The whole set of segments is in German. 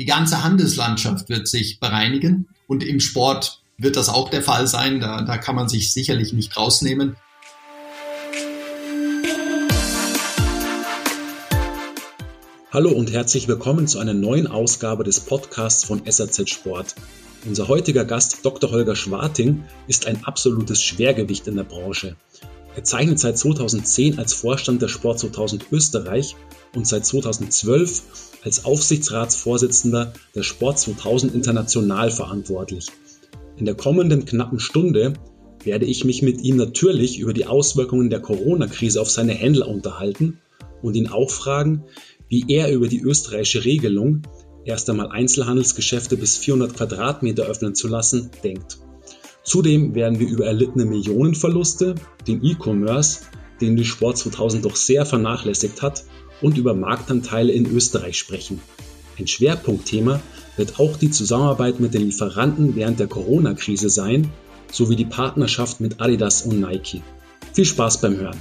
Die ganze Handelslandschaft wird sich bereinigen und im Sport wird das auch der Fall sein. Da, da kann man sich sicherlich nicht rausnehmen. Hallo und herzlich willkommen zu einer neuen Ausgabe des Podcasts von SAZ Sport. Unser heutiger Gast, Dr. Holger Schwarting, ist ein absolutes Schwergewicht in der Branche. Er zeichnet seit 2010 als Vorstand der Sport 2000 Österreich und seit 2012 als Aufsichtsratsvorsitzender der Sport 2000 International verantwortlich. In der kommenden knappen Stunde werde ich mich mit ihm natürlich über die Auswirkungen der Corona-Krise auf seine Händler unterhalten und ihn auch fragen, wie er über die österreichische Regelung, erst einmal Einzelhandelsgeschäfte bis 400 Quadratmeter öffnen zu lassen, denkt. Zudem werden wir über erlittene Millionenverluste, den E-Commerce, den die Sport 2000 doch sehr vernachlässigt hat, und über Marktanteile in Österreich sprechen. Ein Schwerpunktthema wird auch die Zusammenarbeit mit den Lieferanten während der Corona-Krise sein, sowie die Partnerschaft mit Adidas und Nike. Viel Spaß beim Hören!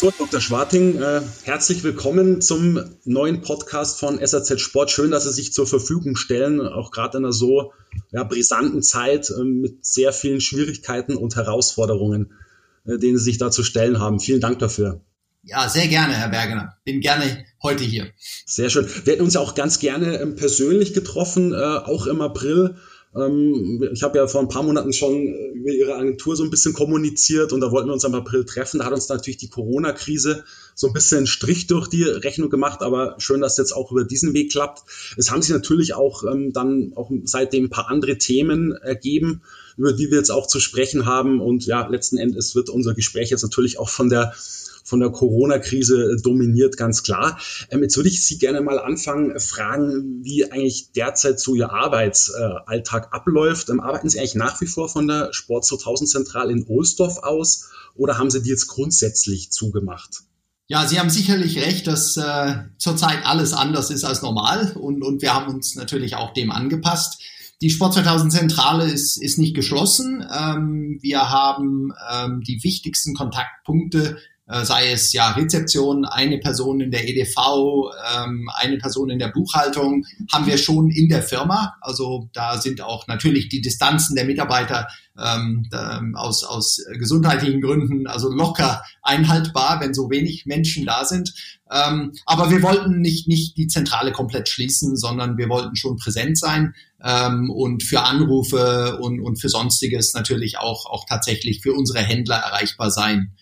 So, Dr. Schwarting, äh, herzlich willkommen zum neuen Podcast von SAZ Sport. Schön, dass Sie sich zur Verfügung stellen, auch gerade in einer so ja, brisanten Zeit äh, mit sehr vielen Schwierigkeiten und Herausforderungen, äh, denen Sie sich da zu stellen haben. Vielen Dank dafür. Ja, sehr gerne, Herr Bergener. Bin gerne heute hier. Sehr schön. Wir hätten uns ja auch ganz gerne ähm, persönlich getroffen, äh, auch im April. Ähm, ich habe ja vor ein paar Monaten schon äh, über Ihre Agentur so ein bisschen kommuniziert und da wollten wir uns im April treffen. Da hat uns natürlich die Corona-Krise so ein bisschen einen Strich durch die Rechnung gemacht, aber schön, dass es jetzt auch über diesen Weg klappt. Es haben sich natürlich auch ähm, dann auch seitdem ein paar andere Themen ergeben, über die wir jetzt auch zu sprechen haben. Und ja, letzten Endes wird unser Gespräch jetzt natürlich auch von der von der Corona-Krise dominiert, ganz klar. Ähm, jetzt würde ich Sie gerne mal anfangen, äh, fragen, wie eigentlich derzeit so Ihr Arbeitsalltag abläuft. Ähm, arbeiten Sie eigentlich nach wie vor von der Sport 2000 Zentral in Ohlsdorf aus oder haben Sie die jetzt grundsätzlich zugemacht? Ja, Sie haben sicherlich recht, dass äh, zurzeit alles anders ist als normal und, und wir haben uns natürlich auch dem angepasst. Die Sport 2000 Zentrale ist, ist nicht geschlossen. Ähm, wir haben ähm, die wichtigsten Kontaktpunkte äh, sei es ja Rezeption, eine Person in der EDV, ähm, eine Person in der Buchhaltung, haben wir schon in der Firma. Also da sind auch natürlich die Distanzen der Mitarbeiter ähm, aus, aus gesundheitlichen Gründen also locker einhaltbar, wenn so wenig Menschen da sind. Ähm, aber wir wollten nicht, nicht die Zentrale komplett schließen, sondern wir wollten schon präsent sein ähm, und für Anrufe und, und für Sonstiges natürlich auch, auch tatsächlich für unsere Händler erreichbar sein.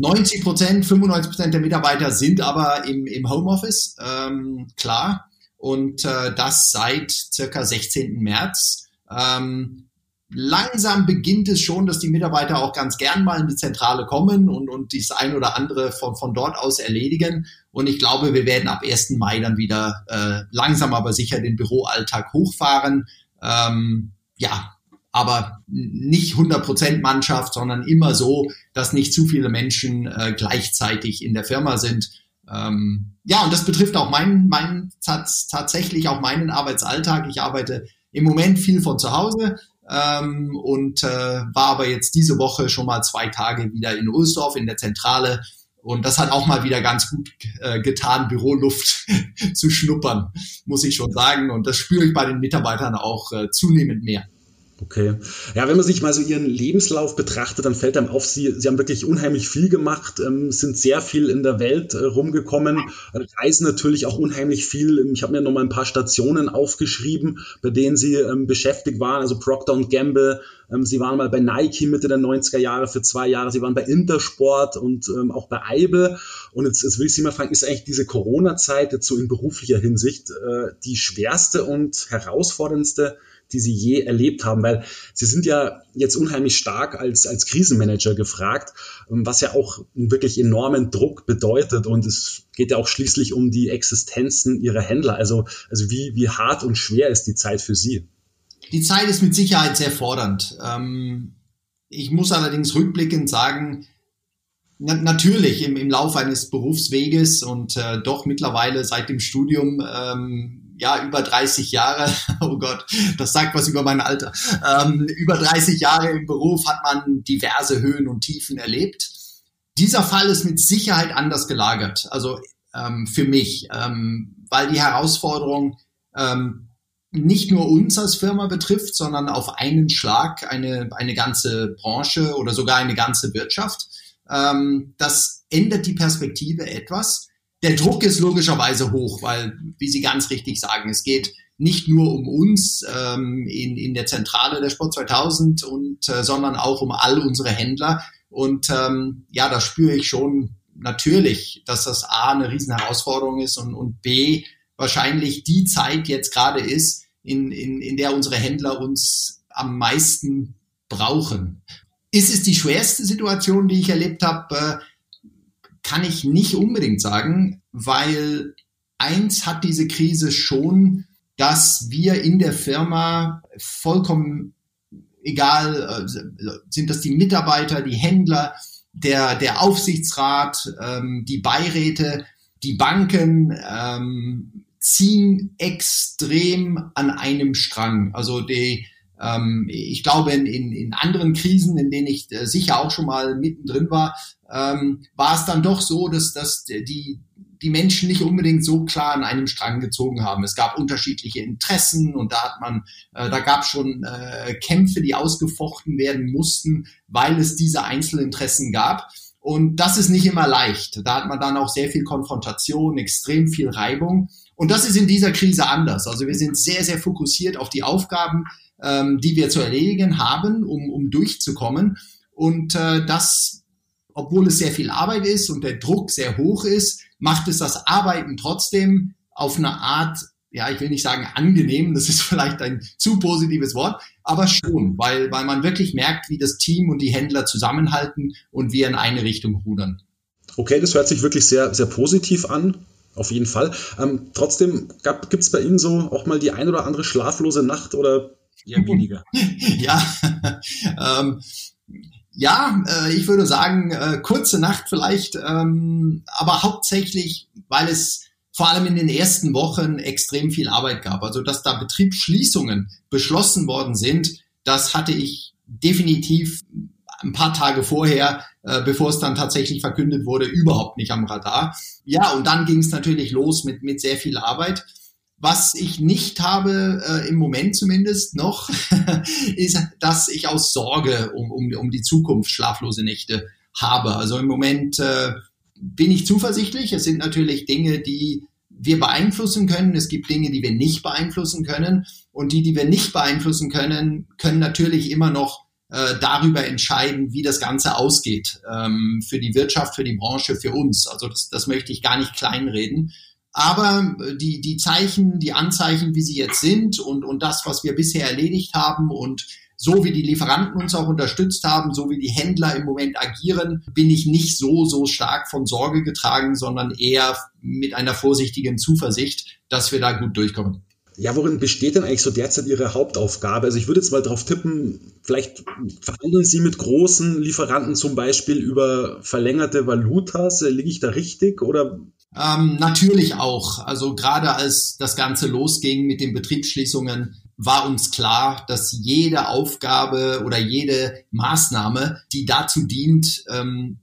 90 Prozent, 95 Prozent der Mitarbeiter sind aber im, im Homeoffice, ähm, klar. Und äh, das seit circa 16. März. Ähm, langsam beginnt es schon, dass die Mitarbeiter auch ganz gern mal in die Zentrale kommen und, und dies ein oder andere von, von dort aus erledigen. Und ich glaube, wir werden ab 1. Mai dann wieder äh, langsam aber sicher den Büroalltag hochfahren. Ähm, ja, aber nicht 100% Mannschaft, sondern immer so, dass nicht zu viele Menschen äh, gleichzeitig in der Firma sind. Ähm, ja, und das betrifft auch meinen, meinen tatsächlich auch meinen Arbeitsalltag. Ich arbeite im Moment viel von zu Hause ähm, und äh, war aber jetzt diese Woche schon mal zwei Tage wieder in Ulsdorf in der Zentrale. Und das hat auch mal wieder ganz gut äh, getan, Büroluft zu schnuppern, muss ich schon sagen. Und das spüre ich bei den Mitarbeitern auch äh, zunehmend mehr. Okay. Ja, wenn man sich mal so ihren Lebenslauf betrachtet, dann fällt einem auf, sie, sie haben wirklich unheimlich viel gemacht, ähm, sind sehr viel in der Welt äh, rumgekommen, reisen natürlich auch unheimlich viel. Ich habe mir noch mal ein paar Stationen aufgeschrieben, bei denen sie ähm, beschäftigt waren, also Procter Gamble, ähm, sie waren mal bei Nike Mitte der 90er Jahre für zwei Jahre, sie waren bei Intersport und ähm, auch bei Eibe. Und jetzt, jetzt will ich Sie mal fragen, ist eigentlich diese Corona-Zeit jetzt so in beruflicher Hinsicht äh, die schwerste und herausforderndste die sie je erlebt haben, weil sie sind ja jetzt unheimlich stark als, als Krisenmanager gefragt, ähm, was ja auch einen wirklich enormen Druck bedeutet und es geht ja auch schließlich um die Existenzen ihrer Händler. Also, also wie, wie hart und schwer ist die Zeit für sie? Die Zeit ist mit Sicherheit sehr fordernd. Ähm, ich muss allerdings rückblickend sagen, natürlich im, im Laufe eines Berufsweges und äh, doch mittlerweile seit dem Studium ähm, ja, über 30 Jahre, oh Gott, das sagt was über mein Alter, ähm, über 30 Jahre im Beruf hat man diverse Höhen und Tiefen erlebt. Dieser Fall ist mit Sicherheit anders gelagert, also ähm, für mich, ähm, weil die Herausforderung ähm, nicht nur uns als Firma betrifft, sondern auf einen Schlag eine, eine ganze Branche oder sogar eine ganze Wirtschaft. Ähm, das ändert die Perspektive etwas. Der Druck ist logischerweise hoch, weil, wie Sie ganz richtig sagen, es geht nicht nur um uns ähm, in, in der Zentrale der Sport 2000 und äh, sondern auch um all unsere Händler. Und ähm, ja, da spüre ich schon natürlich, dass das A eine riesen Herausforderung ist und, und B wahrscheinlich die Zeit jetzt gerade ist, in, in, in der unsere Händler uns am meisten brauchen. Ist es die schwerste Situation, die ich erlebt habe? Kann ich nicht unbedingt sagen, weil eins hat diese Krise schon, dass wir in der Firma vollkommen egal, äh, sind das die Mitarbeiter, die Händler, der, der Aufsichtsrat, ähm, die Beiräte, die Banken ähm, ziehen extrem an einem Strang. Also die, ähm, ich glaube, in, in, in anderen Krisen, in denen ich äh, sicher auch schon mal mittendrin war, ähm, war es dann doch so, dass, dass die, die Menschen nicht unbedingt so klar an einem Strang gezogen haben. Es gab unterschiedliche Interessen und da hat man, äh, da gab es schon äh, Kämpfe, die ausgefochten werden mussten, weil es diese Einzelinteressen gab. Und das ist nicht immer leicht. Da hat man dann auch sehr viel Konfrontation, extrem viel Reibung. Und das ist in dieser Krise anders. Also wir sind sehr, sehr fokussiert auf die Aufgaben, ähm, die wir zu erledigen haben, um, um durchzukommen. Und äh, das, obwohl es sehr viel Arbeit ist und der Druck sehr hoch ist, macht es das Arbeiten trotzdem auf eine Art, ja, ich will nicht sagen angenehm, das ist vielleicht ein zu positives Wort, aber schon, weil, weil man wirklich merkt, wie das Team und die Händler zusammenhalten und wir in eine Richtung rudern. Okay, das hört sich wirklich sehr, sehr positiv an. Auf jeden Fall. Ähm, trotzdem gibt es bei Ihnen so auch mal die ein oder andere schlaflose Nacht oder eher weniger? ja, ähm, ja, äh, ich würde sagen, äh, kurze Nacht vielleicht, ähm, aber hauptsächlich, weil es vor allem in den ersten Wochen extrem viel Arbeit gab. Also, dass da Betriebsschließungen beschlossen worden sind, das hatte ich definitiv ein paar Tage vorher, äh, bevor es dann tatsächlich verkündet wurde, überhaupt nicht am Radar. Ja, und dann ging es natürlich los mit, mit sehr viel Arbeit. Was ich nicht habe, äh, im Moment zumindest noch, ist, dass ich aus Sorge um, um, um die Zukunft schlaflose Nächte habe. Also im Moment äh, bin ich zuversichtlich. Es sind natürlich Dinge, die wir beeinflussen können. Es gibt Dinge, die wir nicht beeinflussen können. Und die, die wir nicht beeinflussen können, können natürlich immer noch äh, darüber entscheiden, wie das Ganze ausgeht ähm, für die Wirtschaft, für die Branche, für uns. Also das, das möchte ich gar nicht kleinreden. Aber äh, die, die Zeichen, die Anzeichen, wie sie jetzt sind und, und das, was wir bisher erledigt haben und so wie die Lieferanten uns auch unterstützt haben, so wie die Händler im Moment agieren, bin ich nicht so, so stark von Sorge getragen, sondern eher mit einer vorsichtigen Zuversicht, dass wir da gut durchkommen. Ja, worin besteht denn eigentlich so derzeit Ihre Hauptaufgabe? Also ich würde jetzt mal darauf tippen, vielleicht verhandeln Sie mit großen Lieferanten zum Beispiel über verlängerte Valutas. Liege ich da richtig oder? Ähm, natürlich auch. Also gerade als das Ganze losging mit den Betriebsschließungen, war uns klar, dass jede Aufgabe oder jede Maßnahme, die dazu dient, ähm,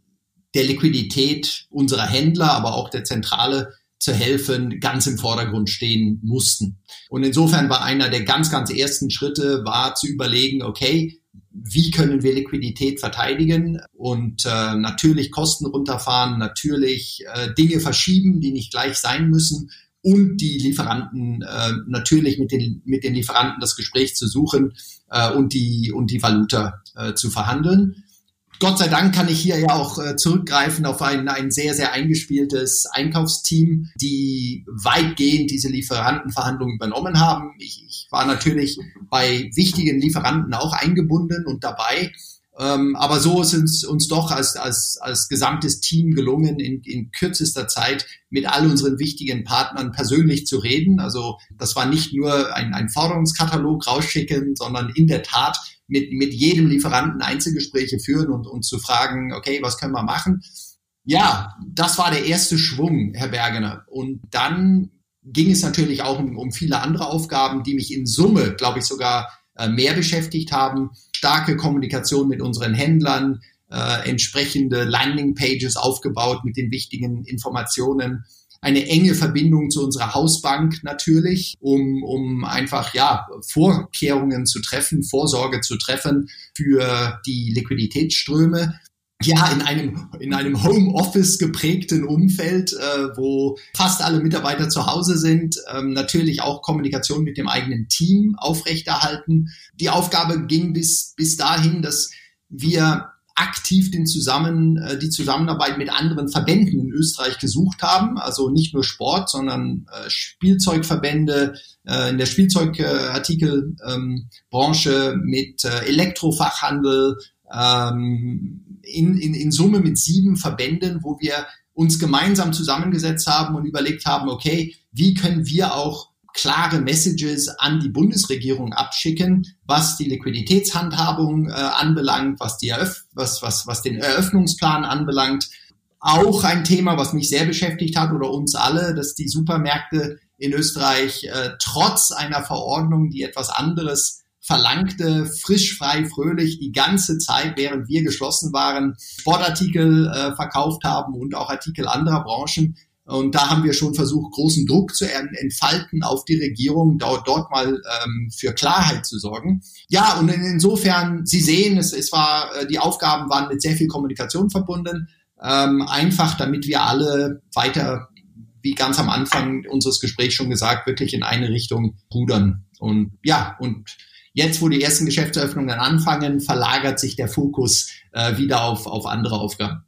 der Liquidität unserer Händler, aber auch der Zentrale zu helfen, ganz im Vordergrund stehen mussten. Und insofern war einer der ganz, ganz ersten Schritte, war zu überlegen, okay, wie können wir Liquidität verteidigen und äh, natürlich Kosten runterfahren, natürlich äh, Dinge verschieben, die nicht gleich sein müssen und die Lieferanten äh, natürlich mit den mit den Lieferanten das Gespräch zu suchen äh, und die und die Valuta äh, zu verhandeln. Gott sei Dank kann ich hier ja auch äh, zurückgreifen auf ein, ein sehr, sehr eingespieltes Einkaufsteam, die weitgehend diese Lieferantenverhandlungen übernommen haben. Ich, ich war natürlich bei wichtigen Lieferanten auch eingebunden und dabei. Ähm, aber so ist es uns doch als, als, als gesamtes Team gelungen, in, in kürzester Zeit mit all unseren wichtigen Partnern persönlich zu reden. Also das war nicht nur ein, ein Forderungskatalog rausschicken, sondern in der Tat mit, mit jedem Lieferanten Einzelgespräche führen und, und zu fragen, okay, was können wir machen? Ja, das war der erste Schwung, Herr Bergener. Und dann ging es natürlich auch um, um viele andere Aufgaben, die mich in Summe, glaube ich, sogar äh, mehr beschäftigt haben. Starke Kommunikation mit unseren Händlern, äh, entsprechende Landingpages aufgebaut mit den wichtigen Informationen. Eine enge Verbindung zu unserer Hausbank natürlich, um, um einfach ja Vorkehrungen zu treffen, Vorsorge zu treffen für die Liquiditätsströme ja, in einem, in einem Homeoffice geprägten Umfeld, äh, wo fast alle Mitarbeiter zu Hause sind, ähm, natürlich auch Kommunikation mit dem eigenen Team aufrechterhalten. Die Aufgabe ging bis, bis dahin, dass wir aktiv den Zusammen, äh, die Zusammenarbeit mit anderen Verbänden in Österreich gesucht haben. Also nicht nur Sport, sondern äh, Spielzeugverbände äh, in der Spielzeugartikelbranche ähm, mit äh, Elektrofachhandel, ähm, in, in, in Summe mit sieben Verbänden, wo wir uns gemeinsam zusammengesetzt haben und überlegt haben, okay, wie können wir auch klare Messages an die Bundesregierung abschicken, was die Liquiditätshandhabung äh, anbelangt, was, die Eröff was, was, was den Eröffnungsplan anbelangt. Auch ein Thema, was mich sehr beschäftigt hat oder uns alle, dass die Supermärkte in Österreich äh, trotz einer Verordnung, die etwas anderes verlangte, frisch, frei, fröhlich die ganze Zeit, während wir geschlossen waren, Sportartikel äh, verkauft haben und auch Artikel anderer Branchen. Und da haben wir schon versucht, großen Druck zu entfalten auf die Regierung, dort, dort mal ähm, für Klarheit zu sorgen. Ja, und insofern, Sie sehen, es, es war, äh, die Aufgaben waren mit sehr viel Kommunikation verbunden. Ähm, einfach, damit wir alle weiter, wie ganz am Anfang unseres Gesprächs schon gesagt, wirklich in eine Richtung rudern. Und ja, und jetzt, wo die ersten Geschäftseröffnungen anfangen, verlagert sich der Fokus äh, wieder auf, auf andere Aufgaben.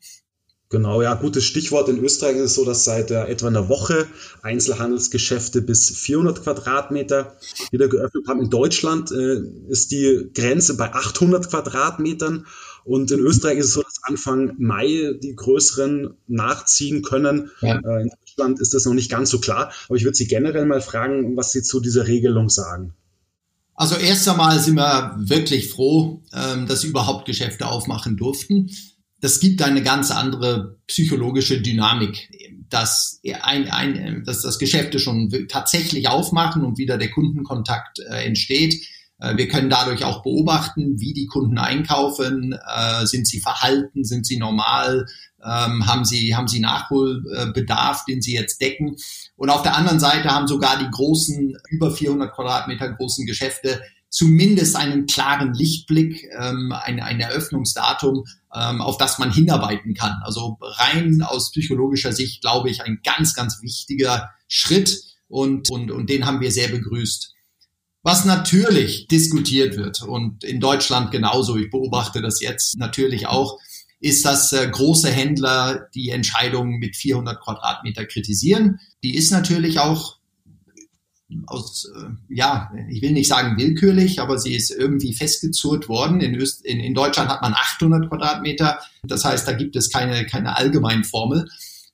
Genau, ja, gutes Stichwort. In Österreich ist es so, dass seit äh, etwa einer Woche Einzelhandelsgeschäfte bis 400 Quadratmeter wieder geöffnet haben. In Deutschland äh, ist die Grenze bei 800 Quadratmetern. Und in Österreich ist es so, dass Anfang Mai die größeren nachziehen können. Ja. Äh, in Deutschland ist das noch nicht ganz so klar. Aber ich würde Sie generell mal fragen, was Sie zu dieser Regelung sagen. Also erst einmal sind wir wirklich froh, ähm, dass überhaupt Geschäfte aufmachen durften das gibt eine ganz andere psychologische Dynamik, dass, ein, ein, dass das Geschäfte schon tatsächlich aufmachen und wieder der Kundenkontakt äh, entsteht. Äh, wir können dadurch auch beobachten, wie die Kunden einkaufen. Äh, sind sie verhalten? Sind sie normal? Ähm, haben sie, haben sie Nachholbedarf, den sie jetzt decken? Und auf der anderen Seite haben sogar die großen, über 400 Quadratmeter großen Geschäfte zumindest einen klaren Lichtblick, ähm, ein, ein Eröffnungsdatum, ähm, auf das man hinarbeiten kann. Also rein aus psychologischer Sicht, glaube ich, ein ganz, ganz wichtiger Schritt und, und, und den haben wir sehr begrüßt. Was natürlich diskutiert wird und in Deutschland genauso, ich beobachte das jetzt natürlich auch, ist, dass äh, große Händler die Entscheidung mit 400 Quadratmeter kritisieren. Die ist natürlich auch aus, äh, ja, ich will nicht sagen willkürlich, aber sie ist irgendwie festgezurrt worden. In, Öst, in, in Deutschland hat man 800 Quadratmeter. Das heißt, da gibt es keine, keine Allgemeinformel.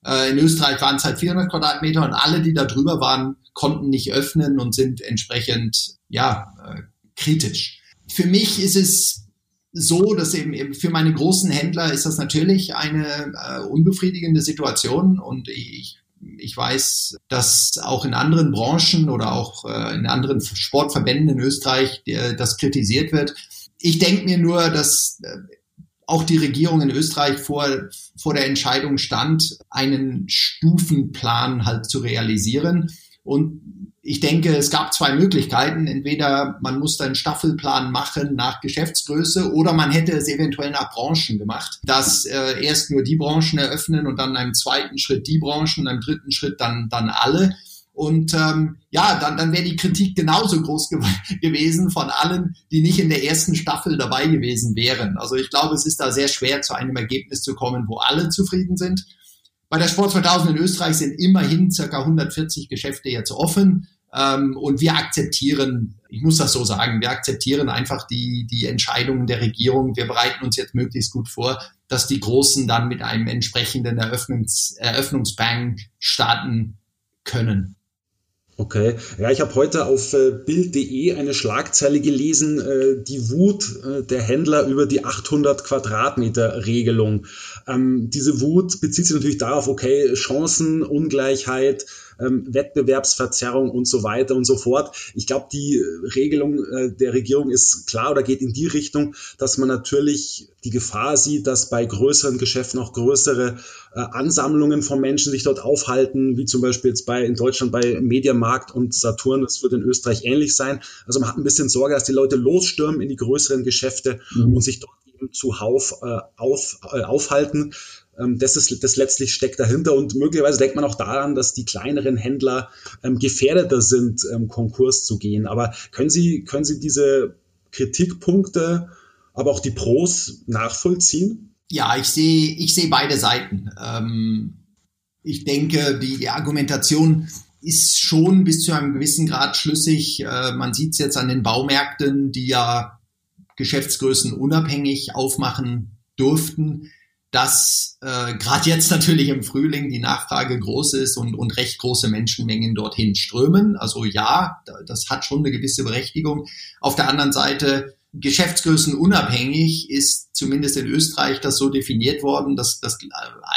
Äh, in Österreich waren es halt 400 Quadratmeter und alle, die da drüber waren, konnten nicht öffnen und sind entsprechend, ja, äh, kritisch. Für mich ist es so, dass eben, für meine großen Händler ist das natürlich eine äh, unbefriedigende Situation und ich ich weiß, dass auch in anderen Branchen oder auch äh, in anderen Sportverbänden in Österreich das kritisiert wird. Ich denke mir nur, dass äh, auch die Regierung in Österreich vor, vor der Entscheidung stand, einen Stufenplan halt zu realisieren. Und ich denke, es gab zwei Möglichkeiten. Entweder man musste einen Staffelplan machen nach Geschäftsgröße oder man hätte es eventuell nach Branchen gemacht, dass äh, erst nur die Branchen eröffnen und dann in einem zweiten Schritt die Branchen, in einem dritten Schritt dann, dann alle. Und ähm, ja, dann, dann wäre die Kritik genauso groß ge gewesen von allen, die nicht in der ersten Staffel dabei gewesen wären. Also ich glaube, es ist da sehr schwer, zu einem Ergebnis zu kommen, wo alle zufrieden sind. Bei der Sport 2000 in Österreich sind immerhin circa 140 Geschäfte jetzt offen. Ähm, und wir akzeptieren, ich muss das so sagen, wir akzeptieren einfach die, die Entscheidungen der Regierung. Wir bereiten uns jetzt möglichst gut vor, dass die Großen dann mit einem entsprechenden Eröffnungs, Eröffnungsbang starten können. Okay, ja, ich habe heute auf äh, Bild.de eine Schlagzeile gelesen, äh, die Wut äh, der Händler über die 800 Quadratmeter Regelung. Ähm, diese Wut bezieht sich natürlich darauf, okay, Chancenungleichheit ähm, Wettbewerbsverzerrung und so weiter und so fort. Ich glaube, die Regelung äh, der Regierung ist klar oder geht in die Richtung, dass man natürlich die Gefahr sieht, dass bei größeren Geschäften auch größere äh, Ansammlungen von Menschen sich dort aufhalten, wie zum Beispiel jetzt bei in Deutschland bei Mediamarkt und Saturn. Das wird in Österreich ähnlich sein. Also man hat ein bisschen Sorge, dass die Leute losstürmen in die größeren Geschäfte mhm. und sich dort eben zuhauf äh, auf, äh, aufhalten. Ähm, das ist das letztlich steckt dahinter und möglicherweise denkt man auch daran, dass die kleineren Händler ähm, gefährdeter sind, ähm, Konkurs zu gehen. Aber können Sie können Sie diese Kritikpunkte, aber auch die Pros nachvollziehen? Ja, ich sehe ich sehe beide Seiten. Ähm, ich denke, die, die Argumentation ist schon bis zu einem gewissen Grad schlüssig. Äh, man sieht es jetzt an den Baumärkten, die ja Geschäftsgrößen unabhängig aufmachen durften, dass äh, gerade jetzt natürlich im Frühling die Nachfrage groß ist und, und recht große Menschenmengen dorthin strömen. Also ja, das hat schon eine gewisse Berechtigung. Auf der anderen Seite, Geschäftsgrößen unabhängig ist zumindest in Österreich das so definiert worden, dass, dass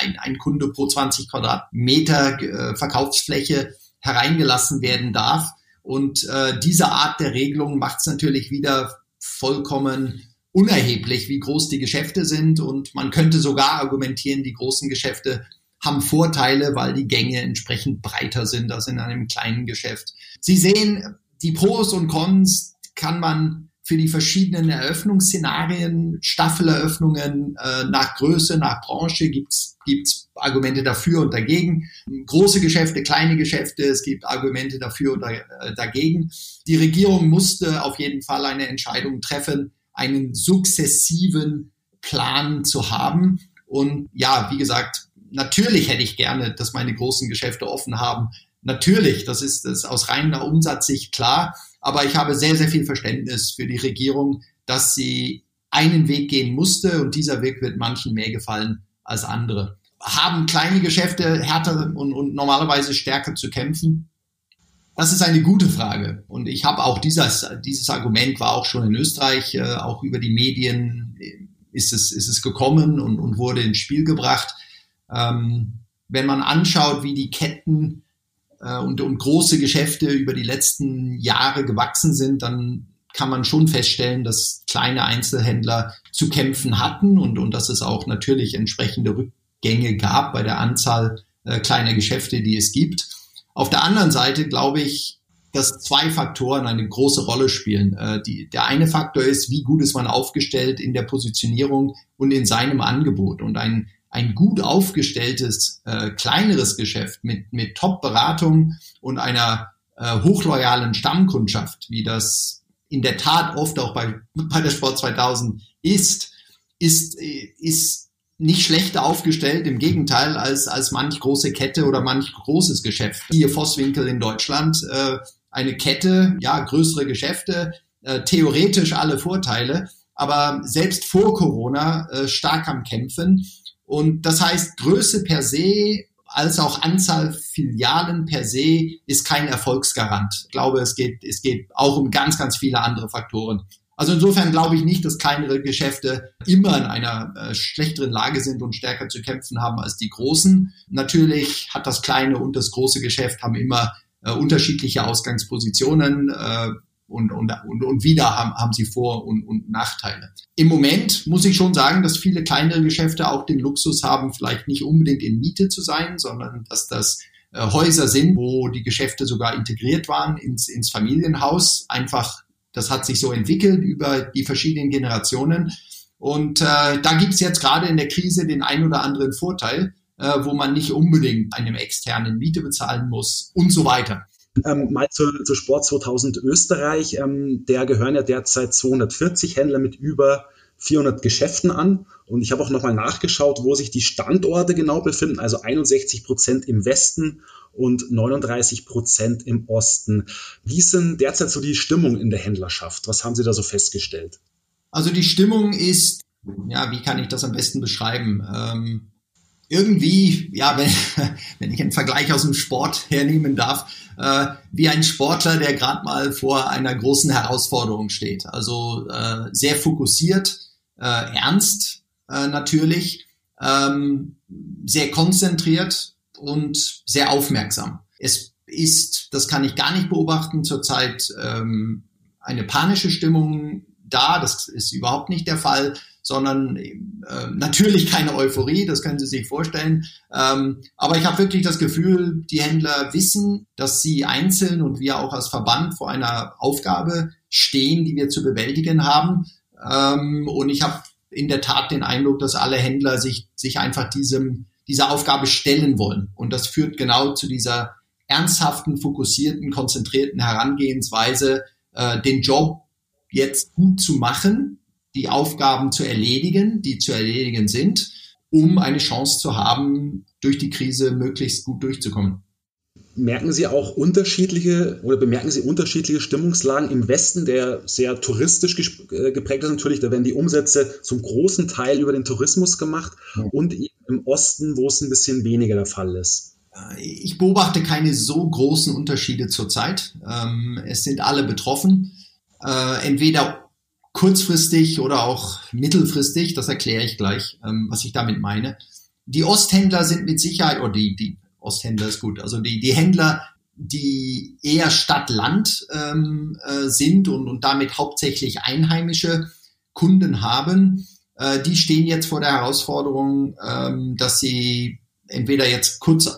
ein, ein Kunde pro 20 Quadratmeter äh, Verkaufsfläche hereingelassen werden darf. Und äh, diese Art der Regelung macht es natürlich wieder vollkommen unerheblich, wie groß die Geschäfte sind. Und man könnte sogar argumentieren, die großen Geschäfte haben Vorteile, weil die Gänge entsprechend breiter sind als in einem kleinen Geschäft. Sie sehen, die Pros und Cons kann man für die verschiedenen Eröffnungsszenarien, Staffeleröffnungen äh, nach Größe, nach Branche gibt's gibt's Argumente dafür und dagegen. Große Geschäfte, kleine Geschäfte, es gibt Argumente dafür und äh, dagegen. Die Regierung musste auf jeden Fall eine Entscheidung treffen, einen sukzessiven Plan zu haben. Und ja, wie gesagt, natürlich hätte ich gerne, dass meine großen Geschäfte offen haben. Natürlich, das ist, das ist aus reiner Umsatzsicht klar. Aber ich habe sehr, sehr viel Verständnis für die Regierung, dass sie einen Weg gehen musste und dieser Weg wird manchen mehr gefallen als andere. Haben kleine Geschäfte härter und, und normalerweise stärker zu kämpfen? Das ist eine gute Frage. Und ich habe auch dieses, dieses Argument war auch schon in Österreich, äh, auch über die Medien ist es, ist es gekommen und, und wurde ins Spiel gebracht. Ähm, wenn man anschaut, wie die Ketten äh, und, und große Geschäfte über die letzten Jahre gewachsen sind, dann kann man schon feststellen, dass kleine Einzelhändler zu kämpfen hatten und, und dass es auch natürlich entsprechende Rückgänge gab bei der Anzahl äh, kleiner Geschäfte, die es gibt. Auf der anderen Seite glaube ich, dass zwei Faktoren eine große Rolle spielen. Äh, die, der eine Faktor ist, wie gut ist man aufgestellt in der Positionierung und in seinem Angebot. Und ein ein gut aufgestelltes, äh, kleineres Geschäft mit, mit Top-Beratung und einer äh, hochloyalen Stammkundschaft, wie das in der Tat oft auch bei, bei der Sport 2000 ist, ist, ist nicht schlechter aufgestellt, im Gegenteil, als, als manch große Kette oder manch großes Geschäft. Hier Vosswinkel in Deutschland, äh, eine Kette, ja, größere Geschäfte, äh, theoretisch alle Vorteile, aber selbst vor Corona äh, stark am Kämpfen und das heißt, Größe per se als auch Anzahl Filialen per se ist kein Erfolgsgarant. Ich glaube, es geht, es geht auch um ganz, ganz viele andere Faktoren. Also insofern glaube ich nicht, dass kleinere Geschäfte immer in einer äh, schlechteren Lage sind und stärker zu kämpfen haben als die großen. Natürlich hat das kleine und das große Geschäft haben immer äh, unterschiedliche Ausgangspositionen. Äh, und, und, und, und wieder haben, haben sie Vor- und, und Nachteile. Im Moment muss ich schon sagen, dass viele kleinere Geschäfte auch den Luxus haben, vielleicht nicht unbedingt in Miete zu sein, sondern dass das äh, Häuser sind, wo die Geschäfte sogar integriert waren ins, ins Familienhaus. Einfach, das hat sich so entwickelt über die verschiedenen Generationen. Und äh, da gibt's jetzt gerade in der Krise den ein oder anderen Vorteil, äh, wo man nicht unbedingt einem externen Miete bezahlen muss und so weiter. Ähm, mal zur, zur Sport 2000 Österreich. Ähm, der gehören ja derzeit 240 Händler mit über 400 Geschäften an. Und ich habe auch nochmal nachgeschaut, wo sich die Standorte genau befinden. Also 61 Prozent im Westen und 39 Prozent im Osten. Wie ist denn derzeit so die Stimmung in der Händlerschaft? Was haben Sie da so festgestellt? Also die Stimmung ist, ja, wie kann ich das am besten beschreiben? Ähm, irgendwie, ja, wenn, wenn ich einen Vergleich aus dem Sport hernehmen darf, äh, wie ein Sportler, der gerade mal vor einer großen Herausforderung steht. Also äh, sehr fokussiert, äh, ernst äh, natürlich, ähm, sehr konzentriert und sehr aufmerksam. Es ist, das kann ich gar nicht beobachten, zurzeit ähm, eine panische Stimmung da. Das ist überhaupt nicht der Fall, sondern äh, natürlich keine Euphorie, das können Sie sich vorstellen. Ähm, aber ich habe wirklich das Gefühl, die Händler wissen, dass sie einzeln und wir auch als Verband vor einer Aufgabe stehen, die wir zu bewältigen haben. Ähm, und ich habe in der Tat den Eindruck, dass alle Händler sich, sich einfach diesem, dieser Aufgabe stellen wollen. Und das führt genau zu dieser ernsthaften, fokussierten, konzentrierten Herangehensweise, äh, den Job jetzt gut zu machen, die Aufgaben zu erledigen, die zu erledigen sind, um eine Chance zu haben, durch die Krise möglichst gut durchzukommen. Merken Sie auch unterschiedliche oder bemerken Sie unterschiedliche Stimmungslagen im Westen, der sehr touristisch äh, geprägt ist natürlich, da werden die Umsätze zum großen Teil über den Tourismus gemacht ja. und im Osten, wo es ein bisschen weniger der Fall ist? Ich beobachte keine so großen Unterschiede zurzeit. Ähm, es sind alle betroffen, äh, entweder kurzfristig oder auch mittelfristig. Das erkläre ich gleich, ähm, was ich damit meine. Die Osthändler sind mit Sicherheit, oder die, die Osthändler ist gut, also die, die Händler, die eher Stadt-Land ähm, äh, sind und, und damit hauptsächlich einheimische Kunden haben, äh, die stehen jetzt vor der Herausforderung, ähm, dass sie entweder jetzt kurz äh,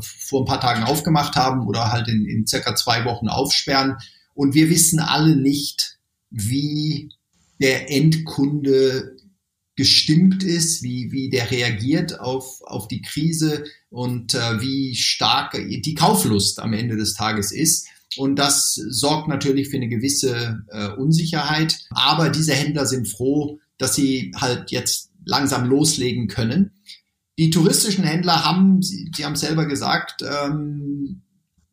vor ein paar Tagen aufgemacht haben oder halt in, in circa zwei Wochen aufsperren. Und wir wissen alle nicht, wie der Endkunde gestimmt ist, wie, wie der reagiert auf, auf die Krise und äh, wie stark die Kauflust am Ende des Tages ist. Und das sorgt natürlich für eine gewisse äh, Unsicherheit. Aber diese Händler sind froh, dass sie halt jetzt langsam loslegen können. Die touristischen Händler haben, Sie, Sie haben selber gesagt, ähm,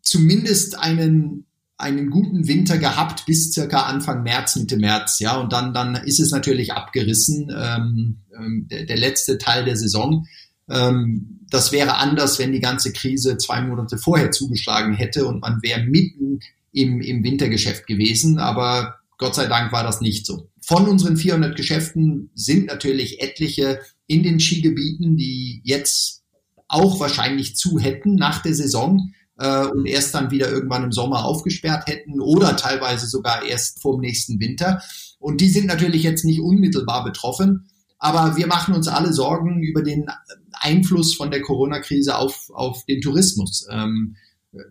zumindest einen einen guten Winter gehabt bis circa Anfang März, Mitte März, ja, und dann dann ist es natürlich abgerissen, ähm, ähm, der, der letzte Teil der Saison. Ähm, das wäre anders, wenn die ganze Krise zwei Monate vorher zugeschlagen hätte und man wäre mitten im, im Wintergeschäft gewesen, aber Gott sei Dank war das nicht so. Von unseren 400 Geschäften sind natürlich etliche in den Skigebieten, die jetzt auch wahrscheinlich zu hätten nach der Saison äh, und erst dann wieder irgendwann im Sommer aufgesperrt hätten oder teilweise sogar erst vor dem nächsten Winter. Und die sind natürlich jetzt nicht unmittelbar betroffen. Aber wir machen uns alle Sorgen über den Einfluss von der Corona-Krise auf, auf den Tourismus. Ähm,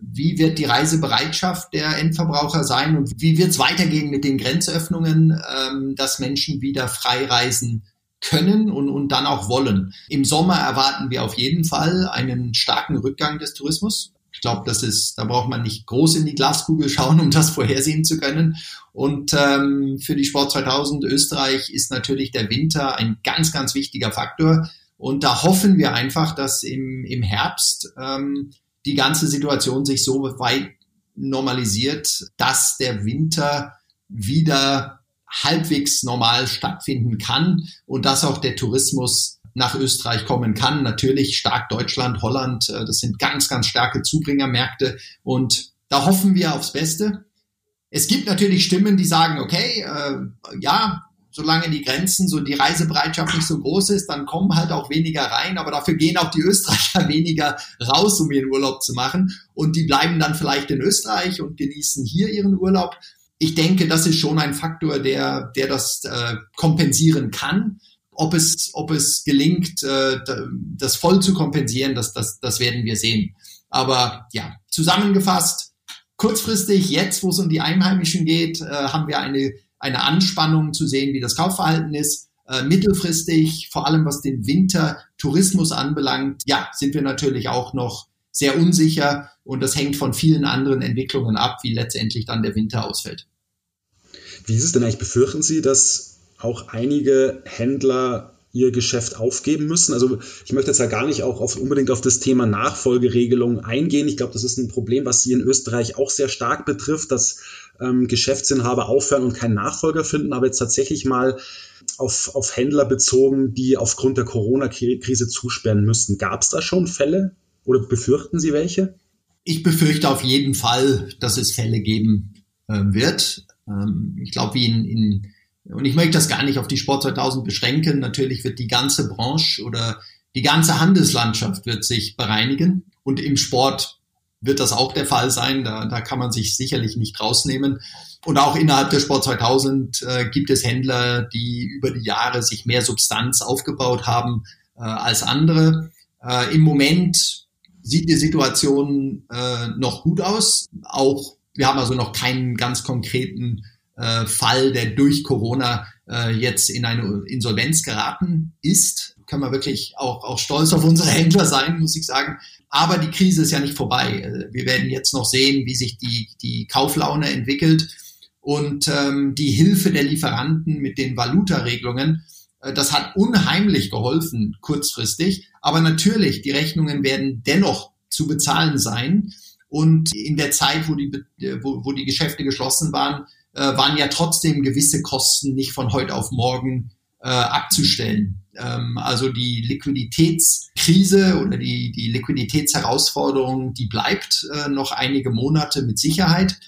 wie wird die Reisebereitschaft der Endverbraucher sein und wie wird es weitergehen mit den Grenzöffnungen, ähm, dass Menschen wieder frei reisen können und, und dann auch wollen. Im Sommer erwarten wir auf jeden Fall einen starken Rückgang des Tourismus. Ich glaube, das ist, da braucht man nicht groß in die Glaskugel schauen, um das vorhersehen zu können. Und ähm, für die Sport 2000 Österreich ist natürlich der Winter ein ganz, ganz wichtiger Faktor. Und da hoffen wir einfach, dass im, im Herbst ähm, die ganze Situation sich so weit normalisiert, dass der Winter wieder halbwegs normal stattfinden kann und dass auch der Tourismus nach Österreich kommen kann. Natürlich stark Deutschland, Holland, äh, das sind ganz, ganz starke Zubringermärkte und da hoffen wir aufs Beste. Es gibt natürlich Stimmen, die sagen, okay, äh, ja, solange die Grenzen, so die Reisebereitschaft nicht so groß ist, dann kommen halt auch weniger rein, aber dafür gehen auch die Österreicher weniger raus, um ihren Urlaub zu machen und die bleiben dann vielleicht in Österreich und genießen hier ihren Urlaub. Ich denke, das ist schon ein Faktor, der, der das äh, kompensieren kann. Ob es, ob es gelingt, äh, das voll zu kompensieren, das, das, das werden wir sehen. Aber ja, zusammengefasst, kurzfristig, jetzt, wo es um die Einheimischen geht, äh, haben wir eine, eine Anspannung zu sehen, wie das Kaufverhalten ist. Äh, mittelfristig, vor allem was den Wintertourismus anbelangt, ja, sind wir natürlich auch noch sehr unsicher und das hängt von vielen anderen Entwicklungen ab, wie letztendlich dann der Winter ausfällt. Wie ist es denn eigentlich? Befürchten Sie, dass auch einige Händler ihr Geschäft aufgeben müssen. Also ich möchte jetzt ja gar nicht auch auf, unbedingt auf das Thema Nachfolgeregelung eingehen. Ich glaube, das ist ein Problem, was Sie in Österreich auch sehr stark betrifft, dass ähm, Geschäftsinhaber aufhören und keinen Nachfolger finden. Aber jetzt tatsächlich mal auf, auf Händler bezogen, die aufgrund der Corona-Krise zusperren müssten. Gab es da schon Fälle oder befürchten Sie welche? Ich befürchte auf jeden Fall, dass es Fälle geben äh, wird. Ähm, ich glaube, wie in, in und ich möchte das gar nicht auf die Sport 2000 beschränken. Natürlich wird die ganze Branche oder die ganze Handelslandschaft wird sich bereinigen. Und im Sport wird das auch der Fall sein. Da, da kann man sich sicherlich nicht rausnehmen. Und auch innerhalb der Sport 2000 äh, gibt es Händler, die über die Jahre sich mehr Substanz aufgebaut haben äh, als andere. Äh, Im Moment sieht die Situation äh, noch gut aus. Auch wir haben also noch keinen ganz konkreten äh, Fall, der durch Corona äh, jetzt in eine Insolvenz geraten ist. Können wir wirklich auch, auch stolz auf unsere Händler sein, muss ich sagen. Aber die Krise ist ja nicht vorbei. Äh, wir werden jetzt noch sehen, wie sich die, die Kauflaune entwickelt und ähm, die Hilfe der Lieferanten mit den Valutaregelungen. Äh, das hat unheimlich geholfen kurzfristig. Aber natürlich, die Rechnungen werden dennoch zu bezahlen sein. Und in der Zeit, wo die, wo, wo die Geschäfte geschlossen waren, äh, waren ja trotzdem gewisse Kosten nicht von heute auf morgen äh, abzustellen. Ähm, also die Liquiditätskrise oder die, die Liquiditätsherausforderung, die bleibt äh, noch einige Monate mit Sicherheit.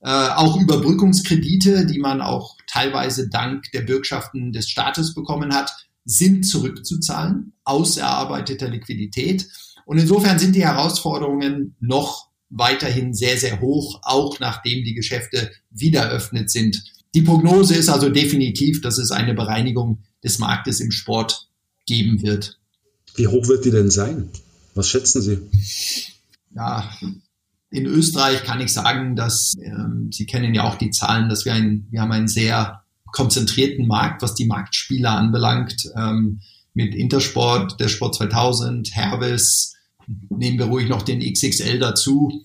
Äh, auch Überbrückungskredite, die man auch teilweise dank der Bürgschaften des Staates bekommen hat, sind zurückzuzahlen aus erarbeiteter Liquidität. Und insofern sind die Herausforderungen noch weiterhin sehr, sehr hoch, auch nachdem die Geschäfte wieder eröffnet sind. Die Prognose ist also definitiv, dass es eine Bereinigung des Marktes im Sport geben wird. Wie hoch wird die denn sein? Was schätzen Sie? Ja, in Österreich kann ich sagen, dass ähm, Sie kennen ja auch die Zahlen, dass wir ein, wir haben einen sehr konzentrierten Markt, was die Marktspieler anbelangt, ähm, mit Intersport, der Sport 2000, Hervis, nehmen wir ruhig noch den XXL dazu,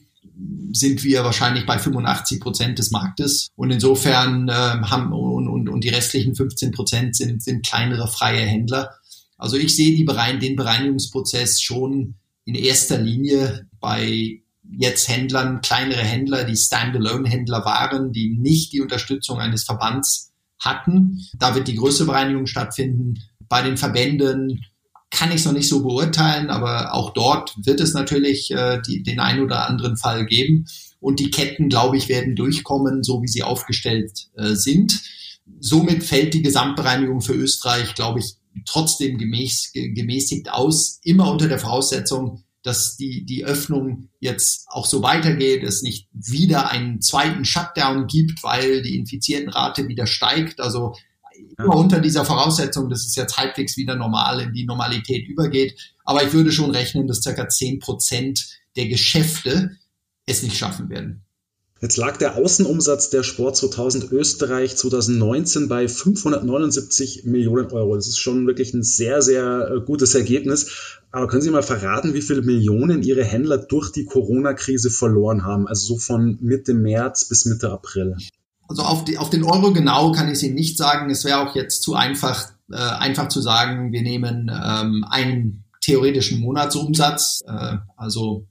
sind wir wahrscheinlich bei 85 Prozent des Marktes. Und insofern äh, haben und, und, und die restlichen 15 Prozent sind, sind kleinere freie Händler. Also ich sehe die Berein den Bereinigungsprozess schon in erster Linie bei jetzt Händlern, kleinere Händler, die Standalone-Händler waren, die nicht die Unterstützung eines Verbands hatten. Da wird die größte Bereinigung stattfinden. Bei den Verbänden kann ich es noch nicht so beurteilen, aber auch dort wird es natürlich äh, die, den einen oder anderen Fall geben. Und die Ketten, glaube ich, werden durchkommen, so wie sie aufgestellt äh, sind. Somit fällt die Gesamtbereinigung für Österreich, glaube ich, trotzdem gemäß, gemäßigt aus, immer unter der Voraussetzung, dass die, die Öffnung jetzt auch so weitergeht, es nicht wieder einen zweiten Shutdown gibt, weil die Infiziertenrate wieder steigt. Also immer unter dieser Voraussetzung, dass es jetzt halbwegs wieder normal in die Normalität übergeht. Aber ich würde schon rechnen, dass zehn Prozent der Geschäfte es nicht schaffen werden. Jetzt lag der Außenumsatz der Sport 2000 Österreich 2019 bei 579 Millionen Euro. Das ist schon wirklich ein sehr, sehr äh, gutes Ergebnis. Aber können Sie mal verraten, wie viele Millionen Ihre Händler durch die Corona-Krise verloren haben? Also so von Mitte März bis Mitte April. Also auf, die, auf den Euro genau kann ich es Ihnen nicht sagen. Es wäre auch jetzt zu einfach, äh, einfach zu sagen, wir nehmen ähm, einen theoretischen Monatsumsatz. Äh, also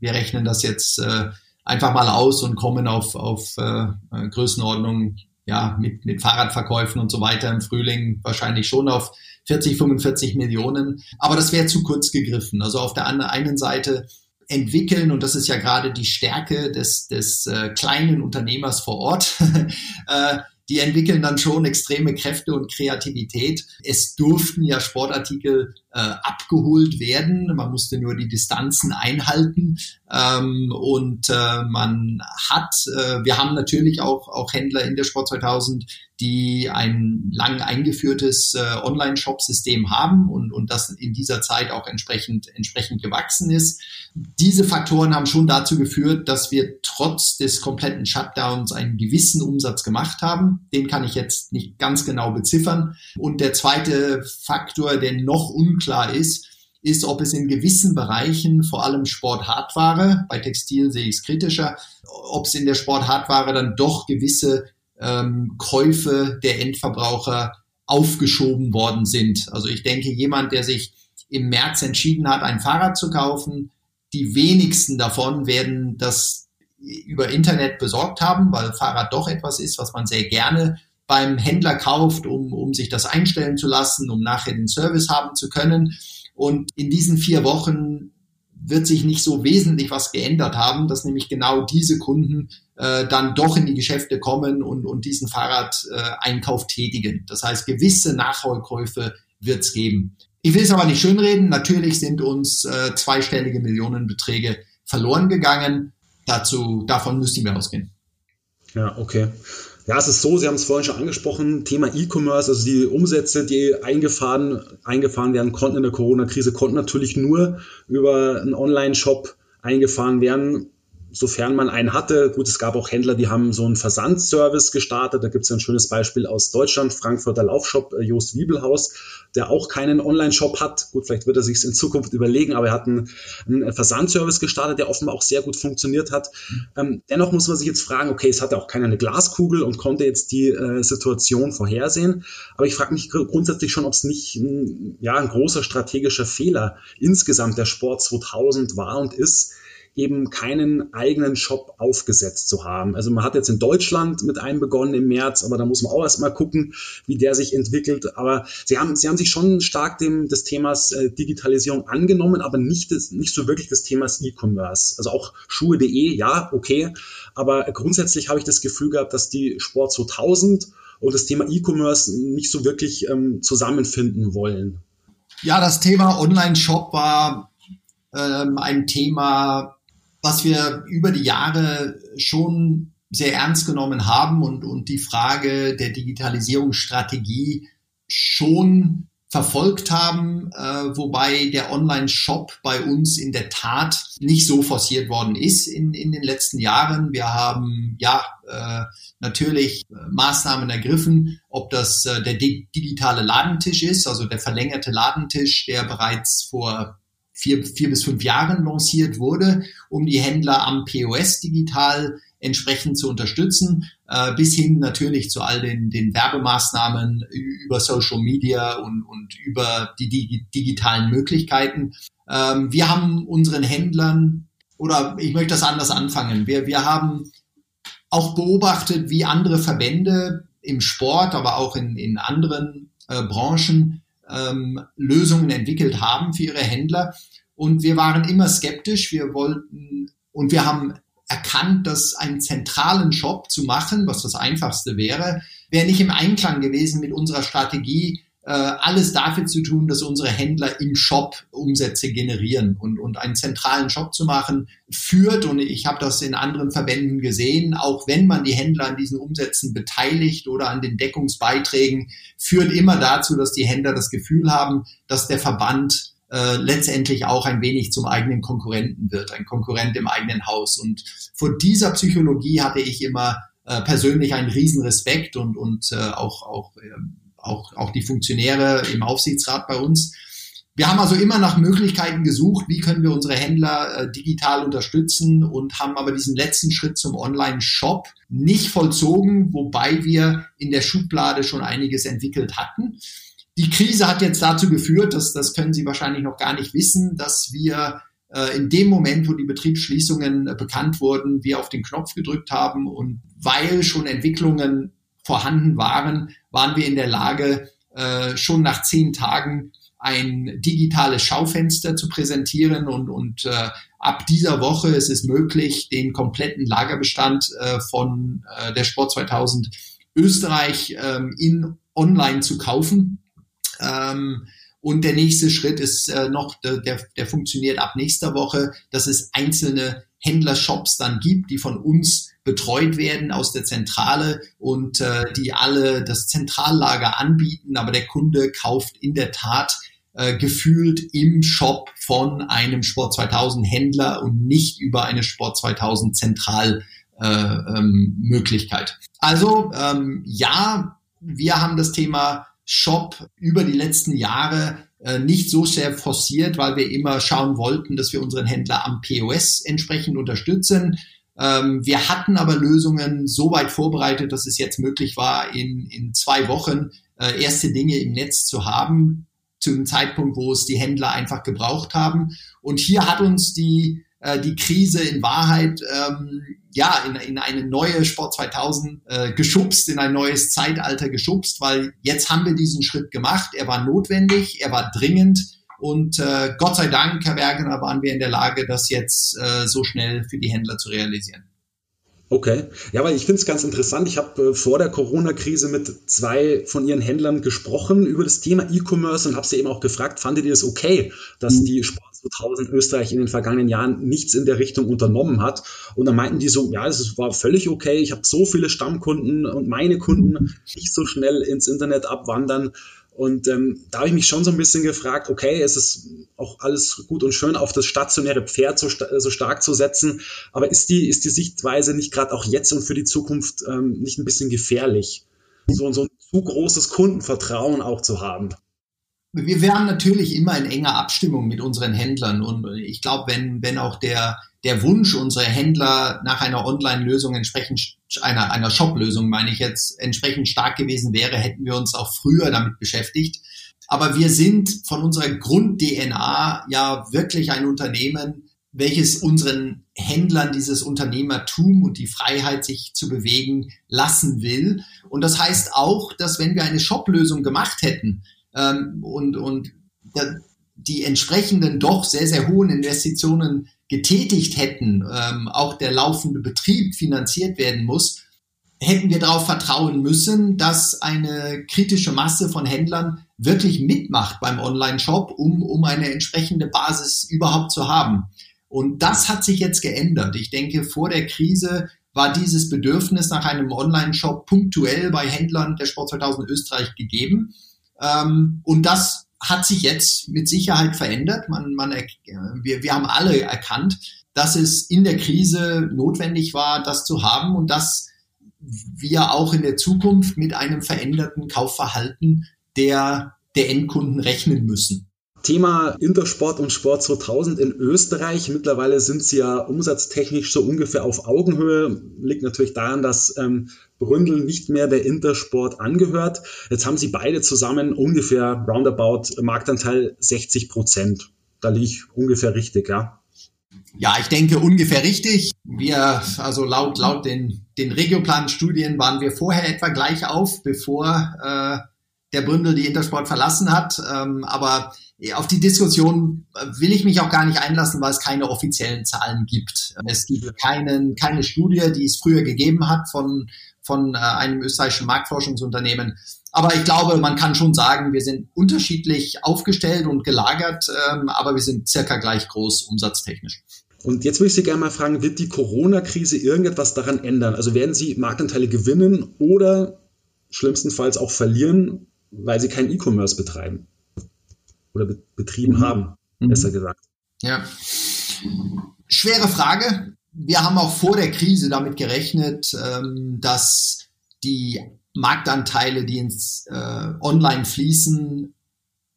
wir rechnen das jetzt äh, einfach mal aus und kommen auf, auf äh, Größenordnung ja, mit, mit Fahrradverkäufen und so weiter im Frühling wahrscheinlich schon auf 40, 45 Millionen. Aber das wäre zu kurz gegriffen. Also auf der einen Seite entwickeln, und das ist ja gerade die Stärke des, des äh, kleinen Unternehmers vor Ort, äh, die entwickeln dann schon extreme Kräfte und Kreativität. Es durften ja Sportartikel abgeholt werden. Man musste nur die Distanzen einhalten. Ähm, und äh, man hat, äh, wir haben natürlich auch, auch Händler in der Sport 2000, die ein lang eingeführtes äh, Online-Shop-System haben und, und das in dieser Zeit auch entsprechend, entsprechend gewachsen ist. Diese Faktoren haben schon dazu geführt, dass wir trotz des kompletten Shutdowns einen gewissen Umsatz gemacht haben. Den kann ich jetzt nicht ganz genau beziffern. Und der zweite Faktor, der noch unklar ist, ist, ob es in gewissen Bereichen, vor allem Sporthardware, bei Textil sehe ich es kritischer, ob es in der Sporthardware dann doch gewisse ähm, Käufe der Endverbraucher aufgeschoben worden sind. Also ich denke, jemand, der sich im März entschieden hat, ein Fahrrad zu kaufen, die wenigsten davon werden das über Internet besorgt haben, weil Fahrrad doch etwas ist, was man sehr gerne beim Händler kauft, um, um sich das einstellen zu lassen, um nachher den Service haben zu können. Und in diesen vier Wochen wird sich nicht so wesentlich was geändert haben, dass nämlich genau diese Kunden äh, dann doch in die Geschäfte kommen und, und diesen Fahrradeinkauf äh, tätigen. Das heißt, gewisse Nachholkäufe wird es geben. Ich will es aber nicht schönreden. Natürlich sind uns äh, zweistellige Millionenbeträge verloren gegangen. Dazu, davon müssten wir ausgehen. Ja, okay. Ja, es ist so, Sie haben es vorhin schon angesprochen, Thema E-Commerce, also die Umsätze, die eingefahren, eingefahren werden konnten in der Corona-Krise, konnten natürlich nur über einen Online-Shop eingefahren werden sofern man einen hatte. Gut, es gab auch Händler, die haben so einen Versandservice gestartet. Da gibt es ein schönes Beispiel aus Deutschland, Frankfurter Laufshop äh, Jost Wiebelhaus, der auch keinen Online-Shop hat. Gut, vielleicht wird er sich in Zukunft überlegen, aber er hat einen, einen Versandservice gestartet, der offenbar auch sehr gut funktioniert hat. Ähm, dennoch muss man sich jetzt fragen, okay, es hatte auch keiner eine Glaskugel und konnte jetzt die äh, Situation vorhersehen. Aber ich frage mich grundsätzlich schon, ob es nicht ein, ja, ein großer strategischer Fehler insgesamt der Sport 2000 war und ist, eben keinen eigenen Shop aufgesetzt zu haben. Also man hat jetzt in Deutschland mit einem begonnen im März, aber da muss man auch erstmal gucken, wie der sich entwickelt. Aber sie haben, sie haben sich schon stark dem, des Themas äh, Digitalisierung angenommen, aber nicht, des, nicht so wirklich des Themas E-Commerce. Also auch Schuhe.de, ja, okay. Aber grundsätzlich habe ich das Gefühl gehabt, dass die Sport 2000 und das Thema E-Commerce nicht so wirklich ähm, zusammenfinden wollen. Ja, das Thema Online-Shop war ähm, ein Thema, was wir über die Jahre schon sehr ernst genommen haben und, und die Frage der Digitalisierungsstrategie schon verfolgt haben, äh, wobei der Online-Shop bei uns in der Tat nicht so forciert worden ist in, in den letzten Jahren. Wir haben ja äh, natürlich äh, Maßnahmen ergriffen, ob das äh, der digitale Ladentisch ist, also der verlängerte Ladentisch, der bereits vor vier, vier bis fünf Jahren lanciert wurde, um die Händler am POS digital entsprechend zu unterstützen, äh, bis hin natürlich zu all den, den Werbemaßnahmen über Social Media und, und über die, die digitalen Möglichkeiten. Ähm, wir haben unseren Händlern, oder ich möchte das anders anfangen, wir, wir haben auch beobachtet, wie andere Verbände im Sport, aber auch in, in anderen äh, Branchen ähm, Lösungen entwickelt haben für ihre Händler. Und wir waren immer skeptisch. Wir wollten und wir haben erkannt, dass einen zentralen Shop zu machen, was das einfachste wäre, wäre nicht im Einklang gewesen mit unserer Strategie, alles dafür zu tun, dass unsere Händler im Shop Umsätze generieren und, und einen zentralen Shop zu machen, führt, und ich habe das in anderen Verbänden gesehen, auch wenn man die Händler an diesen Umsätzen beteiligt oder an den Deckungsbeiträgen, führt immer dazu, dass die Händler das Gefühl haben, dass der Verband äh, letztendlich auch ein wenig zum eigenen Konkurrenten wird, ein Konkurrent im eigenen Haus. Und vor dieser Psychologie hatte ich immer äh, persönlich einen riesen Respekt und, und äh, auch, auch ähm, auch, auch die Funktionäre im Aufsichtsrat bei uns. Wir haben also immer nach Möglichkeiten gesucht, wie können wir unsere Händler äh, digital unterstützen und haben aber diesen letzten Schritt zum Online-Shop nicht vollzogen, wobei wir in der Schublade schon einiges entwickelt hatten. Die Krise hat jetzt dazu geführt, dass das können Sie wahrscheinlich noch gar nicht wissen, dass wir äh, in dem Moment, wo die Betriebsschließungen äh, bekannt wurden, wir auf den Knopf gedrückt haben und weil schon Entwicklungen vorhanden waren, waren wir in der Lage, äh, schon nach zehn Tagen ein digitales Schaufenster zu präsentieren und, und äh, ab dieser Woche ist es möglich, den kompletten Lagerbestand äh, von äh, der Sport 2000 Österreich ähm, in online zu kaufen. Ähm, und der nächste Schritt ist äh, noch, der, der funktioniert ab nächster Woche, dass es einzelne Händlershops dann gibt, die von uns betreut werden aus der Zentrale und äh, die alle das Zentrallager anbieten, aber der Kunde kauft in der Tat äh, gefühlt im Shop von einem Sport 2000 Händler und nicht über eine Sport 2000 Zentral äh, ähm, Möglichkeit. Also ähm, ja, wir haben das Thema Shop über die letzten Jahre äh, nicht so sehr forciert, weil wir immer schauen wollten, dass wir unseren Händler am POS entsprechend unterstützen. Ähm, wir hatten aber Lösungen so weit vorbereitet, dass es jetzt möglich war, in, in zwei Wochen äh, erste Dinge im Netz zu haben, zu einem Zeitpunkt, wo es die Händler einfach gebraucht haben. Und hier hat uns die, äh, die Krise in Wahrheit ähm, ja in, in eine neue Sport 2000 äh, geschubst, in ein neues Zeitalter geschubst, weil jetzt haben wir diesen Schritt gemacht. Er war notwendig, er war dringend und äh, Gott sei Dank, Herr Bergener, waren wir in der Lage, das jetzt äh, so schnell für die Händler zu realisieren. Okay, ja, weil ich finde es ganz interessant. Ich habe äh, vor der Corona-Krise mit zwei von Ihren Händlern gesprochen über das Thema E-Commerce und habe sie eben auch gefragt, fandet ihr es okay, dass mhm. die Sport 2000 Österreich in den vergangenen Jahren nichts in der Richtung unternommen hat. Und dann meinten die so, ja, es war völlig okay, ich habe so viele Stammkunden und meine Kunden nicht so schnell ins Internet abwandern. Und ähm, da habe ich mich schon so ein bisschen gefragt, okay, es ist auch alles gut und schön, auf das stationäre Pferd so, so stark zu setzen, aber ist die, ist die Sichtweise nicht gerade auch jetzt und für die Zukunft ähm, nicht ein bisschen gefährlich? So, so ein zu großes Kundenvertrauen auch zu haben wir werden natürlich immer in enger Abstimmung mit unseren Händlern und ich glaube, wenn, wenn auch der, der Wunsch unserer Händler nach einer Online-Lösung entsprechend, einer, einer Shop-Lösung meine ich jetzt, entsprechend stark gewesen wäre, hätten wir uns auch früher damit beschäftigt. Aber wir sind von unserer Grund-DNA ja wirklich ein Unternehmen, welches unseren Händlern dieses Unternehmertum und die Freiheit, sich zu bewegen, lassen will. Und das heißt auch, dass wenn wir eine Shop-Lösung gemacht hätten, ähm, und, und die entsprechenden doch sehr, sehr hohen Investitionen getätigt hätten, ähm, auch der laufende Betrieb finanziert werden muss, hätten wir darauf vertrauen müssen, dass eine kritische Masse von Händlern wirklich mitmacht beim Online-Shop, um, um eine entsprechende Basis überhaupt zu haben. Und das hat sich jetzt geändert. Ich denke, vor der Krise war dieses Bedürfnis nach einem Online-Shop punktuell bei Händlern der Sport 2000 Österreich gegeben. Ähm, und das hat sich jetzt mit Sicherheit verändert. Man, man, wir, wir haben alle erkannt, dass es in der Krise notwendig war, das zu haben und dass wir auch in der Zukunft mit einem veränderten Kaufverhalten der, der Endkunden rechnen müssen. Thema Intersport und Sport 2000 in Österreich. Mittlerweile sind sie ja umsatztechnisch so ungefähr auf Augenhöhe. Liegt natürlich daran, dass ähm, Bründel nicht mehr der Intersport angehört. Jetzt haben sie beide zusammen ungefähr roundabout Marktanteil 60 Prozent. Da liege ich ungefähr richtig, ja. Ja, ich denke ungefähr richtig. Wir, also laut, laut den, den Regioplan-Studien waren wir vorher etwa gleich auf, bevor äh, der Bründel die Intersport verlassen hat. Ähm, aber auf die Diskussion will ich mich auch gar nicht einlassen, weil es keine offiziellen Zahlen gibt. Es gibt keinen, keine Studie, die es früher gegeben hat von, von äh, einem österreichischen Marktforschungsunternehmen. Aber ich glaube, man kann schon sagen, wir sind unterschiedlich aufgestellt und gelagert, ähm, aber wir sind circa gleich groß umsatztechnisch. Und jetzt würde ich Sie gerne mal fragen, wird die Corona-Krise irgendetwas daran ändern? Also werden Sie Marktanteile gewinnen oder schlimmstenfalls auch verlieren, weil Sie kein E-Commerce betreiben? oder be betrieben mhm. haben, mhm. besser gesagt. Ja. Schwere Frage. Wir haben auch vor der Krise damit gerechnet, ähm, dass die Marktanteile, die ins äh, Online fließen,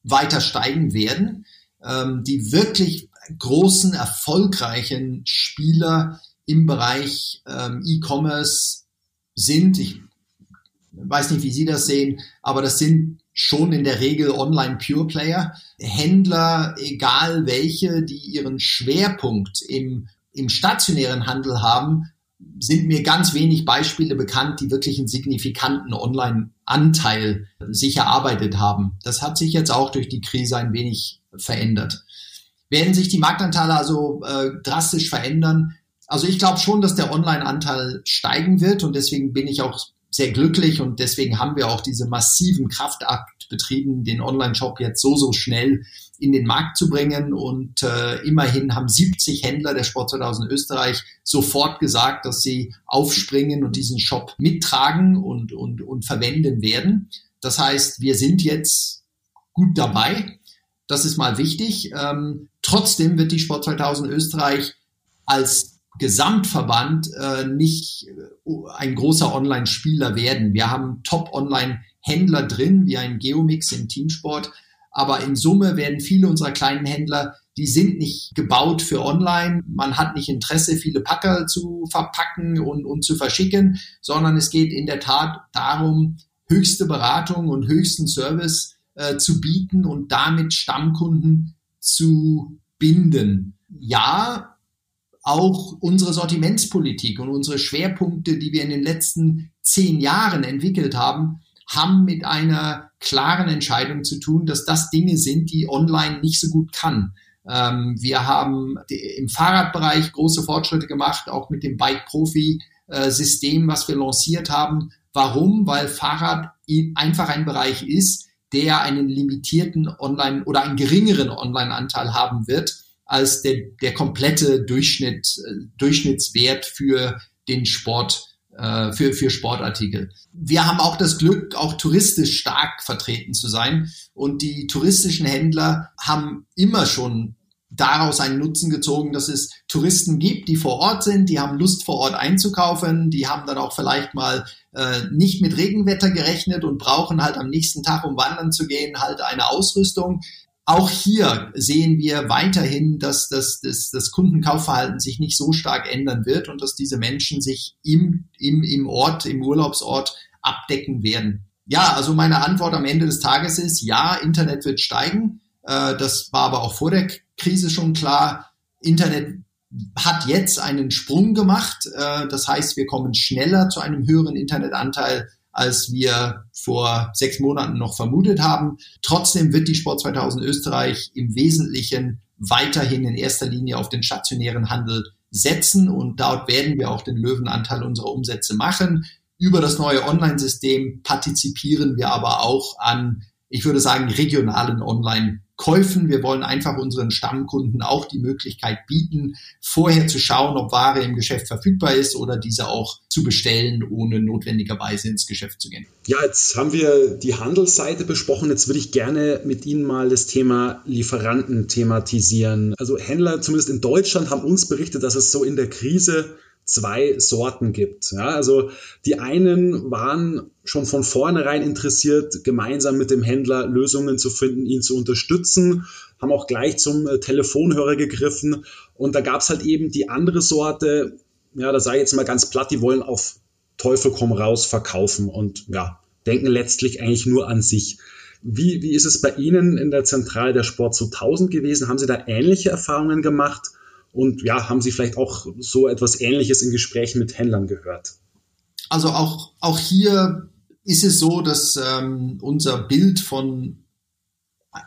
weiter steigen werden. Ähm, die wirklich großen, erfolgreichen Spieler im Bereich ähm, E-Commerce sind, ich weiß nicht, wie Sie das sehen, aber das sind schon in der Regel Online-Pure-Player. Händler, egal welche, die ihren Schwerpunkt im, im stationären Handel haben, sind mir ganz wenig Beispiele bekannt, die wirklich einen signifikanten Online-Anteil sich erarbeitet haben. Das hat sich jetzt auch durch die Krise ein wenig verändert. Werden sich die Marktanteile also äh, drastisch verändern? Also ich glaube schon, dass der Online-Anteil steigen wird und deswegen bin ich auch sehr glücklich und deswegen haben wir auch diese massiven Kraftakt betrieben, den Online-Shop jetzt so, so schnell in den Markt zu bringen. Und äh, immerhin haben 70 Händler der Sport 2000 Österreich sofort gesagt, dass sie aufspringen und diesen Shop mittragen und, und, und verwenden werden. Das heißt, wir sind jetzt gut dabei. Das ist mal wichtig. Ähm, trotzdem wird die Sport 2000 Österreich als Gesamtverband äh, nicht äh, ein großer Online-Spieler werden. Wir haben Top-Online-Händler drin, wie ein Geomix im Teamsport. Aber in Summe werden viele unserer kleinen Händler, die sind nicht gebaut für Online. Man hat nicht Interesse, viele Packer zu verpacken und, und zu verschicken, sondern es geht in der Tat darum, höchste Beratung und höchsten Service äh, zu bieten und damit Stammkunden zu binden. Ja, auch unsere Sortimentspolitik und unsere Schwerpunkte, die wir in den letzten zehn Jahren entwickelt haben, haben mit einer klaren Entscheidung zu tun, dass das Dinge sind, die online nicht so gut kann. Ähm, wir haben im Fahrradbereich große Fortschritte gemacht, auch mit dem Bike-Profi-System, was wir lanciert haben. Warum? Weil Fahrrad einfach ein Bereich ist, der einen limitierten Online- oder einen geringeren Online-Anteil haben wird als der, der komplette Durchschnitt, äh, Durchschnittswert für den Sport, äh, für, für Sportartikel. Wir haben auch das Glück, auch touristisch stark vertreten zu sein. Und die touristischen Händler haben immer schon daraus einen Nutzen gezogen, dass es Touristen gibt, die vor Ort sind, die haben Lust vor Ort einzukaufen, die haben dann auch vielleicht mal äh, nicht mit Regenwetter gerechnet und brauchen halt am nächsten Tag, um wandern zu gehen, halt eine Ausrüstung. Auch hier sehen wir weiterhin, dass das, das, das Kundenkaufverhalten sich nicht so stark ändern wird und dass diese Menschen sich im, im, im Ort, im Urlaubsort abdecken werden. Ja, also meine Antwort am Ende des Tages ist, ja, Internet wird steigen. Äh, das war aber auch vor der Krise schon klar. Internet hat jetzt einen Sprung gemacht. Äh, das heißt, wir kommen schneller zu einem höheren Internetanteil, als wir vor sechs Monaten noch vermutet haben. Trotzdem wird die Sport 2000 Österreich im Wesentlichen weiterhin in erster Linie auf den stationären Handel setzen und dort werden wir auch den Löwenanteil unserer Umsätze machen. Über das neue Online-System partizipieren wir aber auch an, ich würde sagen, regionalen Online- Käufen. Wir wollen einfach unseren Stammkunden auch die Möglichkeit bieten, vorher zu schauen, ob Ware im Geschäft verfügbar ist oder diese auch zu bestellen, ohne notwendigerweise ins Geschäft zu gehen. Ja, jetzt haben wir die Handelsseite besprochen. Jetzt würde ich gerne mit Ihnen mal das Thema Lieferanten thematisieren. Also Händler, zumindest in Deutschland, haben uns berichtet, dass es so in der Krise zwei Sorten gibt. Ja, also die einen waren schon von vornherein interessiert, gemeinsam mit dem Händler Lösungen zu finden, ihn zu unterstützen, haben auch gleich zum äh, Telefonhörer gegriffen. Und da gab es halt eben die andere Sorte, ja, da sage ich jetzt mal ganz platt, die wollen auf Teufel komm raus verkaufen und ja, denken letztlich eigentlich nur an sich. Wie, wie ist es bei Ihnen in der Zentrale der Sport 2000 gewesen? Haben Sie da ähnliche Erfahrungen gemacht? Und ja, haben Sie vielleicht auch so etwas Ähnliches in Gesprächen mit Händlern gehört? Also auch, auch hier ist es so, dass ähm, unser Bild von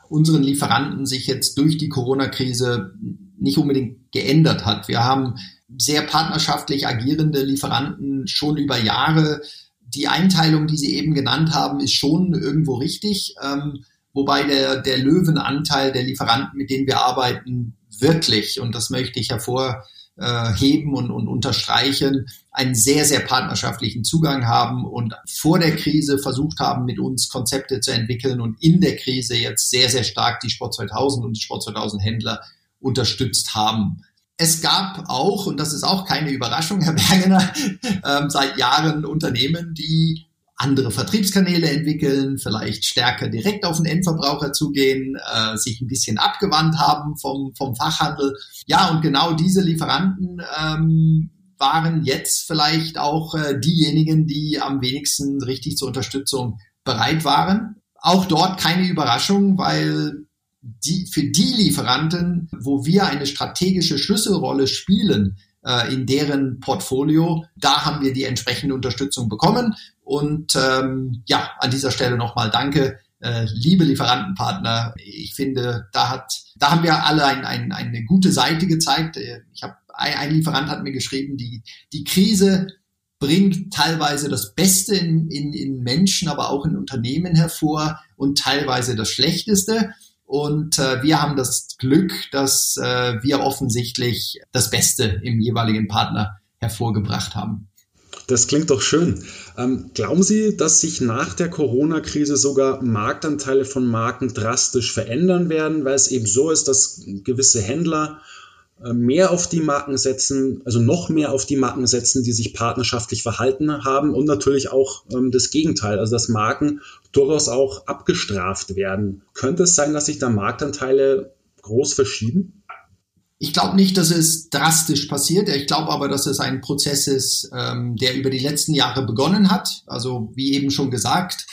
unseren Lieferanten sich jetzt durch die Corona-Krise nicht unbedingt geändert hat. Wir haben sehr partnerschaftlich agierende Lieferanten schon über Jahre. Die Einteilung, die Sie eben genannt haben, ist schon irgendwo richtig. Ähm, wobei der, der Löwenanteil der Lieferanten, mit denen wir arbeiten, wirklich, und das möchte ich hervorheben und, und unterstreichen, einen sehr, sehr partnerschaftlichen Zugang haben und vor der Krise versucht haben, mit uns Konzepte zu entwickeln und in der Krise jetzt sehr, sehr stark die Sport 2000 und die Sport 2000 Händler unterstützt haben. Es gab auch, und das ist auch keine Überraschung, Herr Bergener, äh, seit Jahren Unternehmen, die andere Vertriebskanäle entwickeln, vielleicht stärker direkt auf den Endverbraucher zugehen, äh, sich ein bisschen abgewandt haben vom, vom Fachhandel. Ja, und genau diese Lieferanten ähm, waren jetzt vielleicht auch äh, diejenigen, die am wenigsten richtig zur Unterstützung bereit waren. Auch dort keine Überraschung, weil die, für die Lieferanten, wo wir eine strategische Schlüsselrolle spielen, äh, in deren Portfolio, da haben wir die entsprechende Unterstützung bekommen. Und ähm, ja, an dieser Stelle nochmal danke, äh, liebe Lieferantenpartner. Ich finde, da hat, da haben wir alle ein, ein, eine gute Seite gezeigt. Äh, ich habe ein, ein Lieferant hat mir geschrieben, die die Krise bringt teilweise das Beste in, in, in Menschen, aber auch in Unternehmen hervor und teilweise das Schlechteste. Und äh, wir haben das Glück, dass äh, wir offensichtlich das Beste im jeweiligen Partner hervorgebracht haben. Das klingt doch schön. Ähm, glauben Sie, dass sich nach der Corona-Krise sogar Marktanteile von Marken drastisch verändern werden, weil es eben so ist, dass gewisse Händler mehr auf die Marken setzen, also noch mehr auf die Marken setzen, die sich partnerschaftlich verhalten haben und natürlich auch ähm, das Gegenteil, also dass Marken durchaus auch abgestraft werden. Könnte es sein, dass sich da Marktanteile groß verschieben? Ich glaube nicht, dass es drastisch passiert. Ich glaube aber, dass es ein Prozess ist, ähm, der über die letzten Jahre begonnen hat. Also wie eben schon gesagt,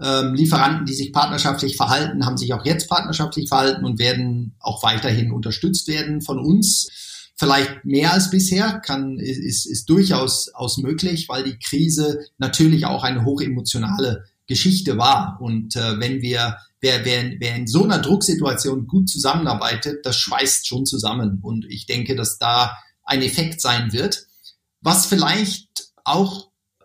ähm, Lieferanten, die sich partnerschaftlich verhalten, haben sich auch jetzt partnerschaftlich verhalten und werden auch weiterhin unterstützt werden von uns. Vielleicht mehr als bisher kann, ist, ist durchaus aus möglich, weil die Krise natürlich auch eine hochemotionale Geschichte war. Und äh, wenn wir wer, wer, wer in so einer Drucksituation gut zusammenarbeitet, das schweißt schon zusammen. Und ich denke, dass da ein Effekt sein wird. Was vielleicht auch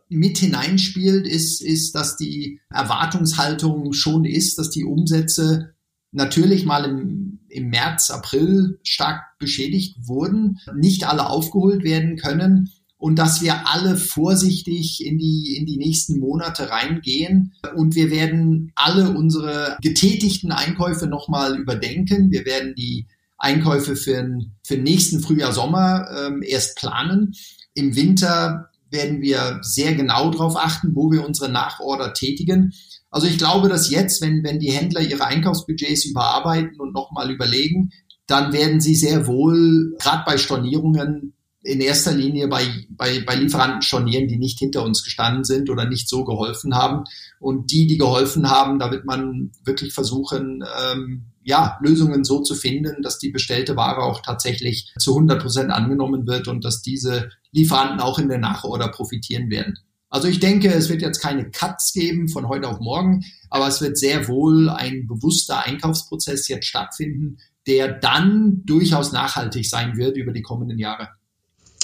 mit hineinspielt, ist, ist, dass die Erwartungshaltung schon ist, dass die Umsätze natürlich mal im im März, April stark beschädigt wurden, nicht alle aufgeholt werden können und dass wir alle vorsichtig in die, in die nächsten Monate reingehen. Und wir werden alle unsere getätigten Einkäufe nochmal überdenken. Wir werden die Einkäufe für den, für den nächsten Frühjahr, Sommer ähm, erst planen. Im Winter werden wir sehr genau darauf achten, wo wir unsere Nachorder tätigen. Also ich glaube, dass jetzt, wenn, wenn die Händler ihre Einkaufsbudgets überarbeiten und nochmal überlegen, dann werden sie sehr wohl, gerade bei Stornierungen, in erster Linie bei, bei, bei Lieferanten stornieren, die nicht hinter uns gestanden sind oder nicht so geholfen haben. Und die, die geholfen haben, da wird man wirklich versuchen, ähm, ja, Lösungen so zu finden, dass die bestellte Ware auch tatsächlich zu 100 Prozent angenommen wird und dass diese Lieferanten auch in der Nachorder profitieren werden. Also ich denke, es wird jetzt keine Cuts geben von heute auf morgen, aber es wird sehr wohl ein bewusster Einkaufsprozess jetzt stattfinden, der dann durchaus nachhaltig sein wird über die kommenden Jahre.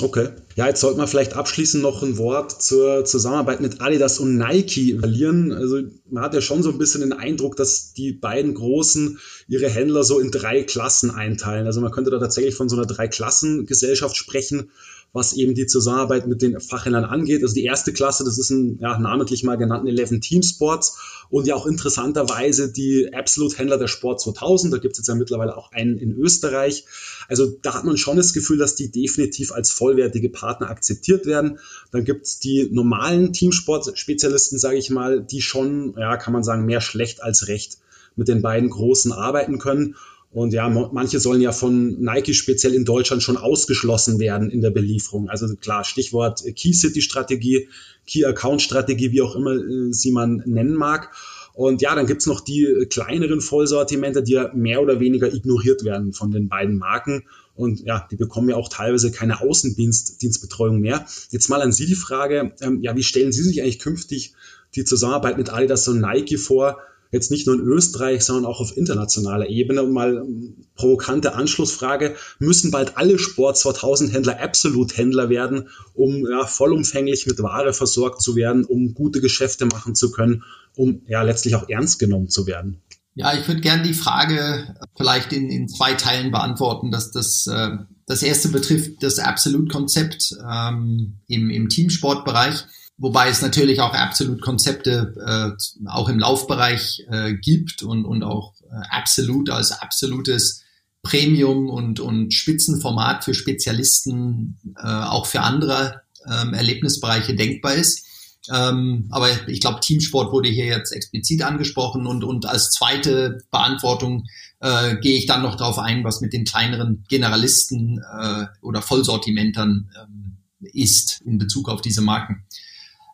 Okay. Ja, jetzt sollte man vielleicht abschließend noch ein Wort zur Zusammenarbeit mit Adidas und Nike verlieren. Also man hat ja schon so ein bisschen den Eindruck, dass die beiden Großen ihre Händler so in drei Klassen einteilen. Also man könnte da tatsächlich von so einer Drei-Klassen-Gesellschaft sprechen was eben die Zusammenarbeit mit den Fachhändlern angeht. Also die erste Klasse, das ist ein ja, namentlich mal genannten 11 Team Sports und ja auch interessanterweise die Absolute-Händler der Sport 2000. Da gibt es jetzt ja mittlerweile auch einen in Österreich. Also da hat man schon das Gefühl, dass die definitiv als vollwertige Partner akzeptiert werden. Dann gibt es die normalen Teamsport-Spezialisten, sage ich mal, die schon, ja, kann man sagen, mehr schlecht als recht mit den beiden Großen arbeiten können. Und ja, manche sollen ja von Nike speziell in Deutschland schon ausgeschlossen werden in der Belieferung. Also klar, Stichwort Key City Strategie, Key Account Strategie, wie auch immer äh, sie man nennen mag. Und ja, dann gibt's noch die kleineren Vollsortimente, die ja mehr oder weniger ignoriert werden von den beiden Marken. Und ja, die bekommen ja auch teilweise keine Außendienstbetreuung mehr. Jetzt mal an Sie die Frage, ähm, ja, wie stellen Sie sich eigentlich künftig die Zusammenarbeit mit Adidas und Nike vor? Jetzt nicht nur in Österreich, sondern auch auf internationaler Ebene. Und mal ähm, provokante Anschlussfrage, müssen bald alle Sport 2000 Händler Absolut-Händler werden, um ja, vollumfänglich mit Ware versorgt zu werden, um gute Geschäfte machen zu können, um ja letztlich auch ernst genommen zu werden? Ja, ich würde gerne die Frage vielleicht in, in zwei Teilen beantworten. Dass das, äh, das erste betrifft das Absolut-Konzept ähm, im, im Teamsportbereich. Wobei es natürlich auch absolut Konzepte äh, auch im Laufbereich äh, gibt und, und auch äh, absolut als absolutes Premium und, und Spitzenformat für Spezialisten äh, auch für andere ähm, Erlebnisbereiche denkbar ist. Ähm, aber ich glaube, Teamsport wurde hier jetzt explizit angesprochen und, und als zweite Beantwortung äh, gehe ich dann noch darauf ein, was mit den kleineren Generalisten äh, oder Vollsortimentern ähm, ist in Bezug auf diese Marken.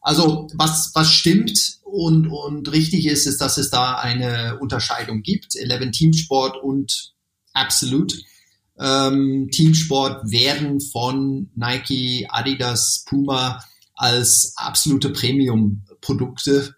Also was, was stimmt und, und richtig ist, ist, dass es da eine Unterscheidung gibt. Eleven Teamsport und Absolute. Ähm, Teamsport werden von Nike, Adidas, Puma als absolute Premium-Produkte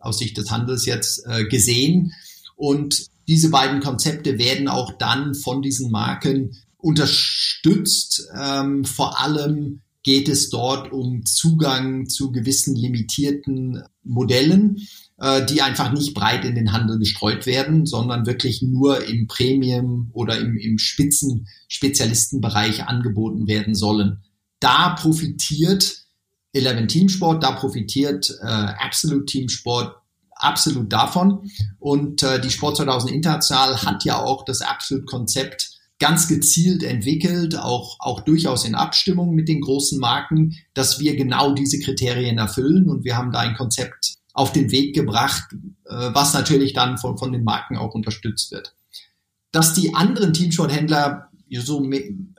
aus Sicht des Handels jetzt äh, gesehen. Und diese beiden Konzepte werden auch dann von diesen Marken unterstützt, ähm, vor allem geht es dort um Zugang zu gewissen limitierten Modellen, äh, die einfach nicht breit in den Handel gestreut werden, sondern wirklich nur im Premium- oder im, im Spitzen-Spezialistenbereich angeboten werden sollen. Da profitiert Eleven Teamsport, da profitiert äh, Absolute Teamsport absolut davon. Und äh, die Sport 2000 International hat ja auch das Absolute-Konzept ganz gezielt entwickelt, auch, auch durchaus in Abstimmung mit den großen Marken, dass wir genau diese Kriterien erfüllen. Und wir haben da ein Konzept auf den Weg gebracht, äh, was natürlich dann von, von den Marken auch unterstützt wird. Dass die anderen Teamshot-Händler so,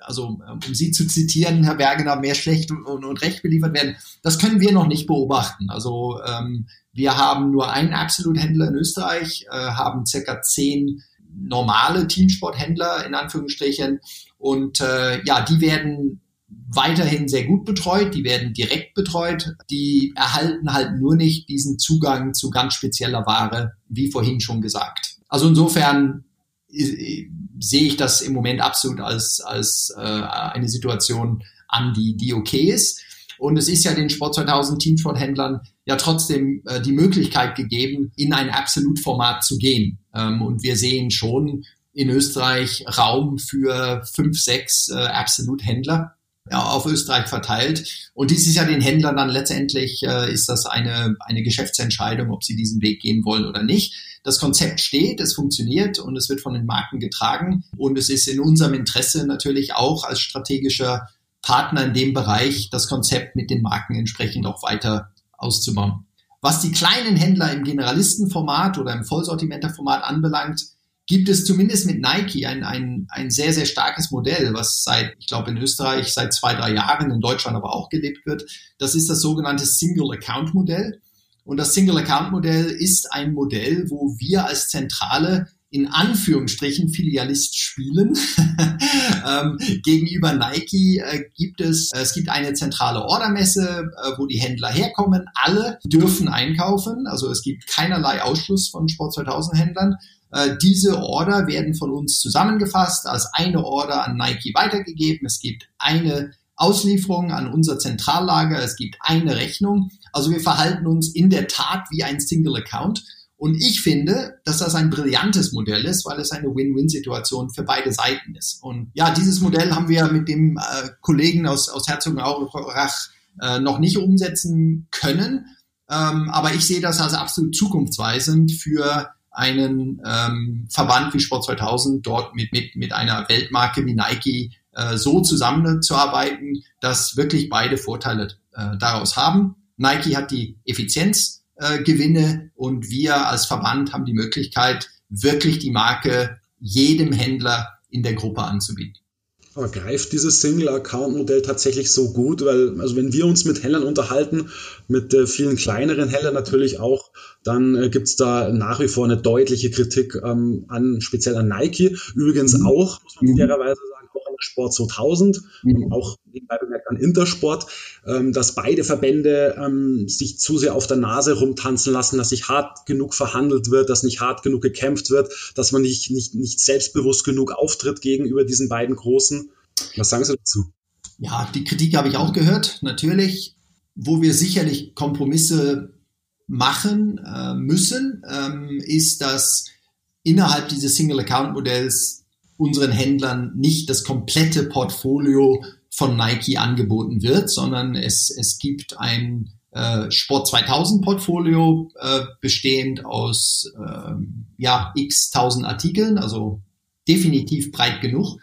also um Sie zu zitieren, Herr Bergener, mehr schlecht und, und, recht beliefert werden, das können wir noch nicht beobachten. Also ähm, wir haben nur einen Absolut-Händler in Österreich, äh, haben circa zehn normale Teamsporthändler in Anführungsstrichen. Und äh, ja, die werden weiterhin sehr gut betreut, die werden direkt betreut, die erhalten halt nur nicht diesen Zugang zu ganz spezieller Ware, wie vorhin schon gesagt. Also insofern äh, sehe ich das im Moment absolut als, als äh, eine Situation an, die, die okay ist. Und es ist ja den Sport 2000 Teamsporthändlern ja trotzdem äh, die Möglichkeit gegeben, in ein Absolutformat zu gehen. Ähm, und wir sehen schon in Österreich Raum für fünf, sechs äh, Absolut-Händler ja, auf Österreich verteilt. Und dies ist ja den Händlern dann letztendlich, äh, ist das eine, eine Geschäftsentscheidung, ob sie diesen Weg gehen wollen oder nicht. Das Konzept steht, es funktioniert und es wird von den Marken getragen. Und es ist in unserem Interesse natürlich auch als strategischer Partner in dem Bereich, das Konzept mit den Marken entsprechend auch weiter auszubauen. Was die kleinen Händler im Generalistenformat oder im Vollsortimenterformat anbelangt, gibt es zumindest mit Nike ein, ein, ein sehr, sehr starkes Modell, was seit, ich glaube, in Österreich seit zwei, drei Jahren, in Deutschland aber auch gelebt wird. Das ist das sogenannte Single Account Modell. Und das Single Account Modell ist ein Modell, wo wir als Zentrale in Anführungsstrichen Filialist spielen. ähm, gegenüber Nike äh, gibt es, äh, es gibt eine zentrale Ordermesse, äh, wo die Händler herkommen. Alle dürfen einkaufen. Also es gibt keinerlei Ausschluss von Sport 2000 Händlern. Äh, diese Order werden von uns zusammengefasst, als eine Order an Nike weitergegeben. Es gibt eine Auslieferung an unser Zentrallager, es gibt eine Rechnung. Also wir verhalten uns in der Tat wie ein Single Account. Und ich finde, dass das ein brillantes Modell ist, weil es eine Win-Win-Situation für beide Seiten ist. Und ja, dieses Modell haben wir mit dem äh, Kollegen aus, aus Herzogenaurach äh, noch nicht umsetzen können. Ähm, aber ich sehe das als absolut zukunftsweisend für einen ähm, Verband wie Sport 2000 dort mit, mit, mit einer Weltmarke wie Nike äh, so zusammenzuarbeiten, dass wirklich beide Vorteile äh, daraus haben. Nike hat die Effizienzgewinne äh, und wir als Verband haben die Möglichkeit, wirklich die Marke jedem Händler in der Gruppe anzubieten greift dieses Single-Account-Modell tatsächlich so gut, weil, also wenn wir uns mit Händlern unterhalten, mit äh, vielen kleineren Händlern natürlich auch, dann äh, gibt's da nach wie vor eine deutliche Kritik ähm, an, speziell an Nike. Übrigens mhm. auch, muss man mhm. fairerweise sagen, Sport 2000, mhm. auch nebenbei bemerkt an Intersport, ähm, dass beide Verbände ähm, sich zu sehr auf der Nase rumtanzen lassen, dass nicht hart genug verhandelt wird, dass nicht hart genug gekämpft wird, dass man nicht, nicht, nicht selbstbewusst genug auftritt gegenüber diesen beiden Großen. Was sagen Sie dazu? Ja, die Kritik habe ich auch gehört, natürlich, wo wir sicherlich Kompromisse machen äh, müssen, ähm, ist, dass innerhalb dieses Single-Account-Modells unseren Händlern nicht das komplette Portfolio von Nike angeboten wird, sondern es, es gibt ein äh, Sport 2000 Portfolio äh, bestehend aus äh, ja, x tausend Artikeln, also definitiv breit genug.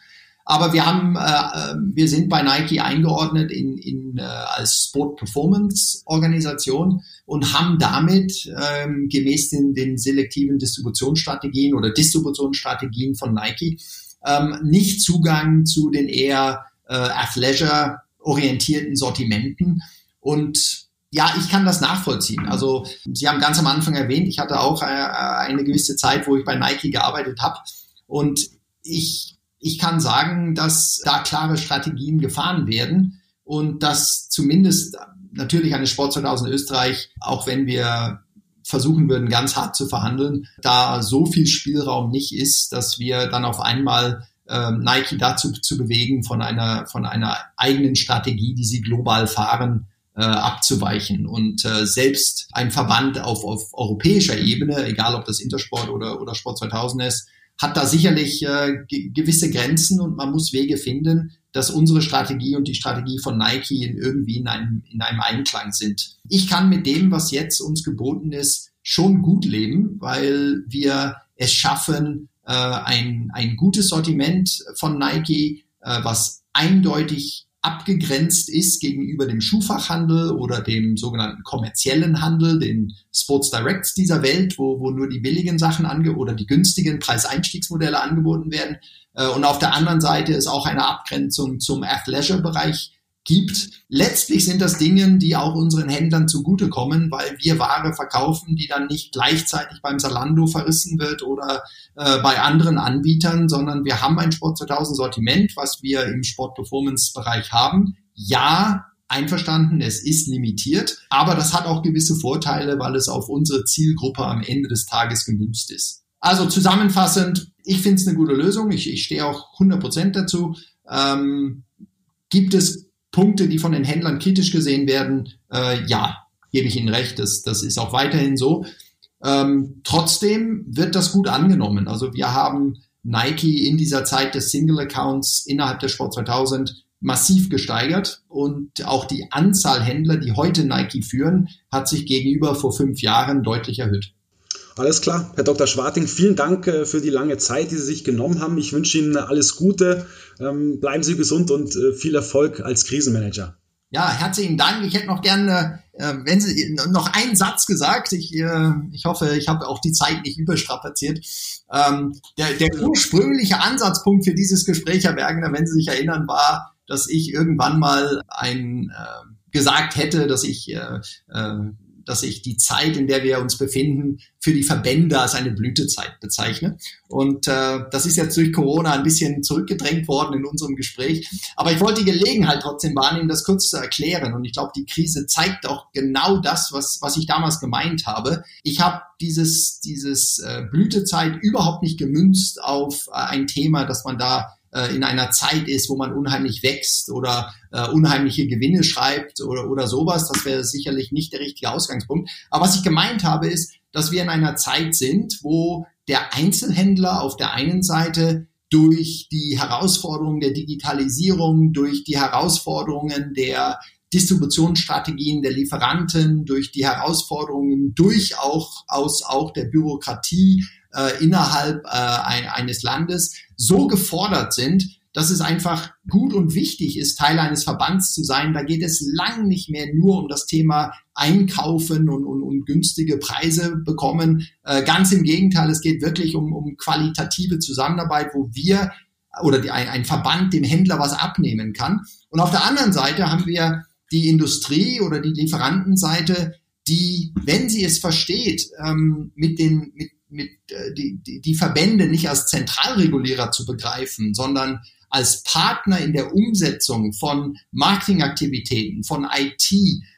Aber wir haben, äh, äh, wir sind bei Nike eingeordnet in, in, äh, als Sport Performance Organisation und haben damit ähm, gemäß den, den selektiven Distributionsstrategien oder Distributionsstrategien von Nike ähm, nicht Zugang zu den eher äh, Athleisure orientierten Sortimenten und ja, ich kann das nachvollziehen. Also Sie haben ganz am Anfang erwähnt, ich hatte auch äh, eine gewisse Zeit, wo ich bei Nike gearbeitet habe und ich ich kann sagen, dass da klare Strategien gefahren werden und dass zumindest natürlich eine Sport 2000 Österreich, auch wenn wir versuchen würden, ganz hart zu verhandeln, da so viel Spielraum nicht ist, dass wir dann auf einmal äh, Nike dazu zu bewegen, von einer, von einer eigenen Strategie, die sie global fahren, äh, abzuweichen. Und äh, selbst ein Verband auf, auf europäischer Ebene, egal ob das Intersport oder, oder Sport 2000 ist, hat da sicherlich äh, gewisse Grenzen und man muss Wege finden, dass unsere Strategie und die Strategie von Nike in irgendwie in einem, in einem Einklang sind. Ich kann mit dem, was jetzt uns geboten ist, schon gut leben, weil wir es schaffen, äh, ein, ein gutes Sortiment von Nike, äh, was eindeutig abgegrenzt ist gegenüber dem Schuhfachhandel oder dem sogenannten kommerziellen Handel, den Sports Directs dieser Welt, wo, wo nur die billigen Sachen ange oder die günstigen Preiseinstiegsmodelle angeboten werden. Äh, und auf der anderen Seite ist auch eine Abgrenzung zum Athleisure-Bereich gibt. Letztlich sind das Dinge, die auch unseren Händlern zugutekommen, weil wir Ware verkaufen, die dann nicht gleichzeitig beim Salando verrissen wird oder äh, bei anderen Anbietern, sondern wir haben ein Sport 2000 Sortiment, was wir im Sport Performance Bereich haben. Ja, einverstanden, es ist limitiert, aber das hat auch gewisse Vorteile, weil es auf unsere Zielgruppe am Ende des Tages gemünzt ist. Also zusammenfassend, ich finde es eine gute Lösung, ich, ich stehe auch 100% dazu. Ähm, gibt es Punkte, die von den Händlern kritisch gesehen werden, äh, ja, gebe ich Ihnen recht, das, das ist auch weiterhin so. Ähm, trotzdem wird das gut angenommen. Also wir haben Nike in dieser Zeit des Single Accounts innerhalb der Sport 2000 massiv gesteigert und auch die Anzahl Händler, die heute Nike führen, hat sich gegenüber vor fünf Jahren deutlich erhöht. Alles klar. Herr Dr. Schwarting, vielen Dank äh, für die lange Zeit, die Sie sich genommen haben. Ich wünsche Ihnen alles Gute. Ähm, bleiben Sie gesund und äh, viel Erfolg als Krisenmanager. Ja, herzlichen Dank. Ich hätte noch gerne, äh, wenn Sie noch einen Satz gesagt. Ich, ich hoffe, ich habe auch die Zeit nicht überstrapaziert. Ähm, der, der ursprüngliche Ansatzpunkt für dieses Gespräch, Herr Bergner, wenn Sie sich erinnern, war, dass ich irgendwann mal ein gesagt hätte, dass ich dass ich die Zeit, in der wir uns befinden, für die Verbände als eine Blütezeit bezeichne. Und äh, das ist jetzt durch Corona ein bisschen zurückgedrängt worden in unserem Gespräch. Aber ich wollte die Gelegenheit trotzdem wahrnehmen, das kurz zu erklären. Und ich glaube, die Krise zeigt auch genau das, was, was ich damals gemeint habe. Ich habe dieses, dieses äh, Blütezeit überhaupt nicht gemünzt auf äh, ein Thema, dass man da äh, in einer Zeit ist, wo man unheimlich wächst oder äh, unheimliche Gewinne schreibt oder, oder sowas. Das wäre sicherlich nicht der richtige Ausgangspunkt. Aber was ich gemeint habe, ist, dass wir in einer Zeit sind, wo der Einzelhändler auf der einen Seite durch die Herausforderungen der Digitalisierung, durch die Herausforderungen der Distributionsstrategien der Lieferanten, durch die Herausforderungen, durch auch auch der Bürokratie äh, innerhalb äh, ein, eines Landes so gefordert sind, dass es einfach gut und wichtig ist, Teil eines Verbands zu sein. Da geht es lang nicht mehr nur um das Thema Einkaufen und, und, und günstige Preise bekommen. Äh, ganz im Gegenteil, es geht wirklich um, um qualitative Zusammenarbeit, wo wir oder die, ein, ein Verband dem Händler was abnehmen kann. Und auf der anderen Seite haben wir die Industrie oder die Lieferantenseite, die, wenn sie es versteht, ähm, mit den mit mit äh, die, die, die Verbände nicht als Zentralregulierer zu begreifen, sondern als Partner in der Umsetzung von Marketingaktivitäten, von IT,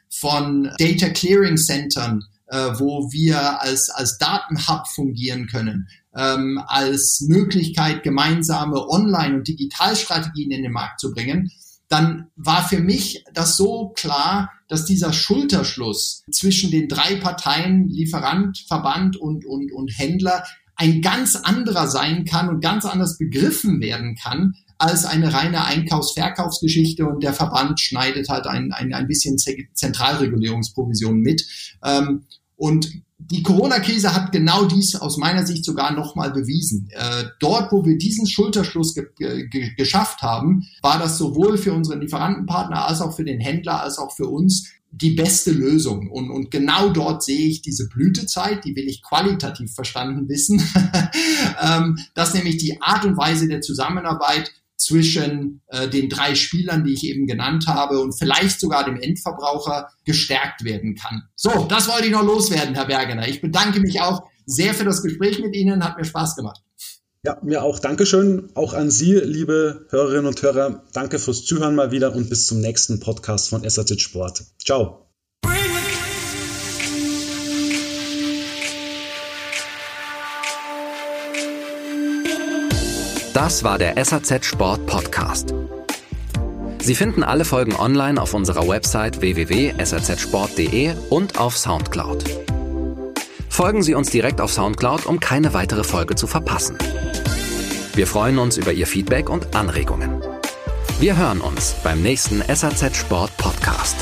von Data Clearing Centern, äh, wo wir als, als Datenhub fungieren können, ähm, als Möglichkeit, gemeinsame Online- und Digitalstrategien in den Markt zu bringen, dann war für mich das so klar, dass dieser Schulterschluss zwischen den drei Parteien, Lieferant, Verband und, und, und Händler, ein ganz anderer sein kann und ganz anders begriffen werden kann, als eine reine Einkaufs-Verkaufsgeschichte und der Verband schneidet halt ein, ein, ein bisschen Zentralregulierungsprovision mit. Ähm, und die Corona-Krise hat genau dies aus meiner Sicht sogar nochmal bewiesen. Äh, dort, wo wir diesen Schulterschluss ge ge geschafft haben, war das sowohl für unsere Lieferantenpartner als auch für den Händler als auch für uns die beste Lösung. Und, und genau dort sehe ich diese Blütezeit, die will ich qualitativ verstanden wissen, ähm, dass nämlich die Art und Weise der Zusammenarbeit zwischen äh, den drei Spielern, die ich eben genannt habe und vielleicht sogar dem Endverbraucher gestärkt werden kann. So, das wollte ich noch loswerden, Herr Bergener. Ich bedanke mich auch sehr für das Gespräch mit Ihnen, hat mir Spaß gemacht. Ja, mir auch. Dankeschön. Auch an Sie, liebe Hörerinnen und Hörer. Danke fürs Zuhören mal wieder und bis zum nächsten Podcast von SAZ Sport. Ciao. Das war der SAZ Sport Podcast. Sie finden alle Folgen online auf unserer Website www.sazsport.de und auf Soundcloud. Folgen Sie uns direkt auf Soundcloud, um keine weitere Folge zu verpassen. Wir freuen uns über Ihr Feedback und Anregungen. Wir hören uns beim nächsten SAZ Sport Podcast.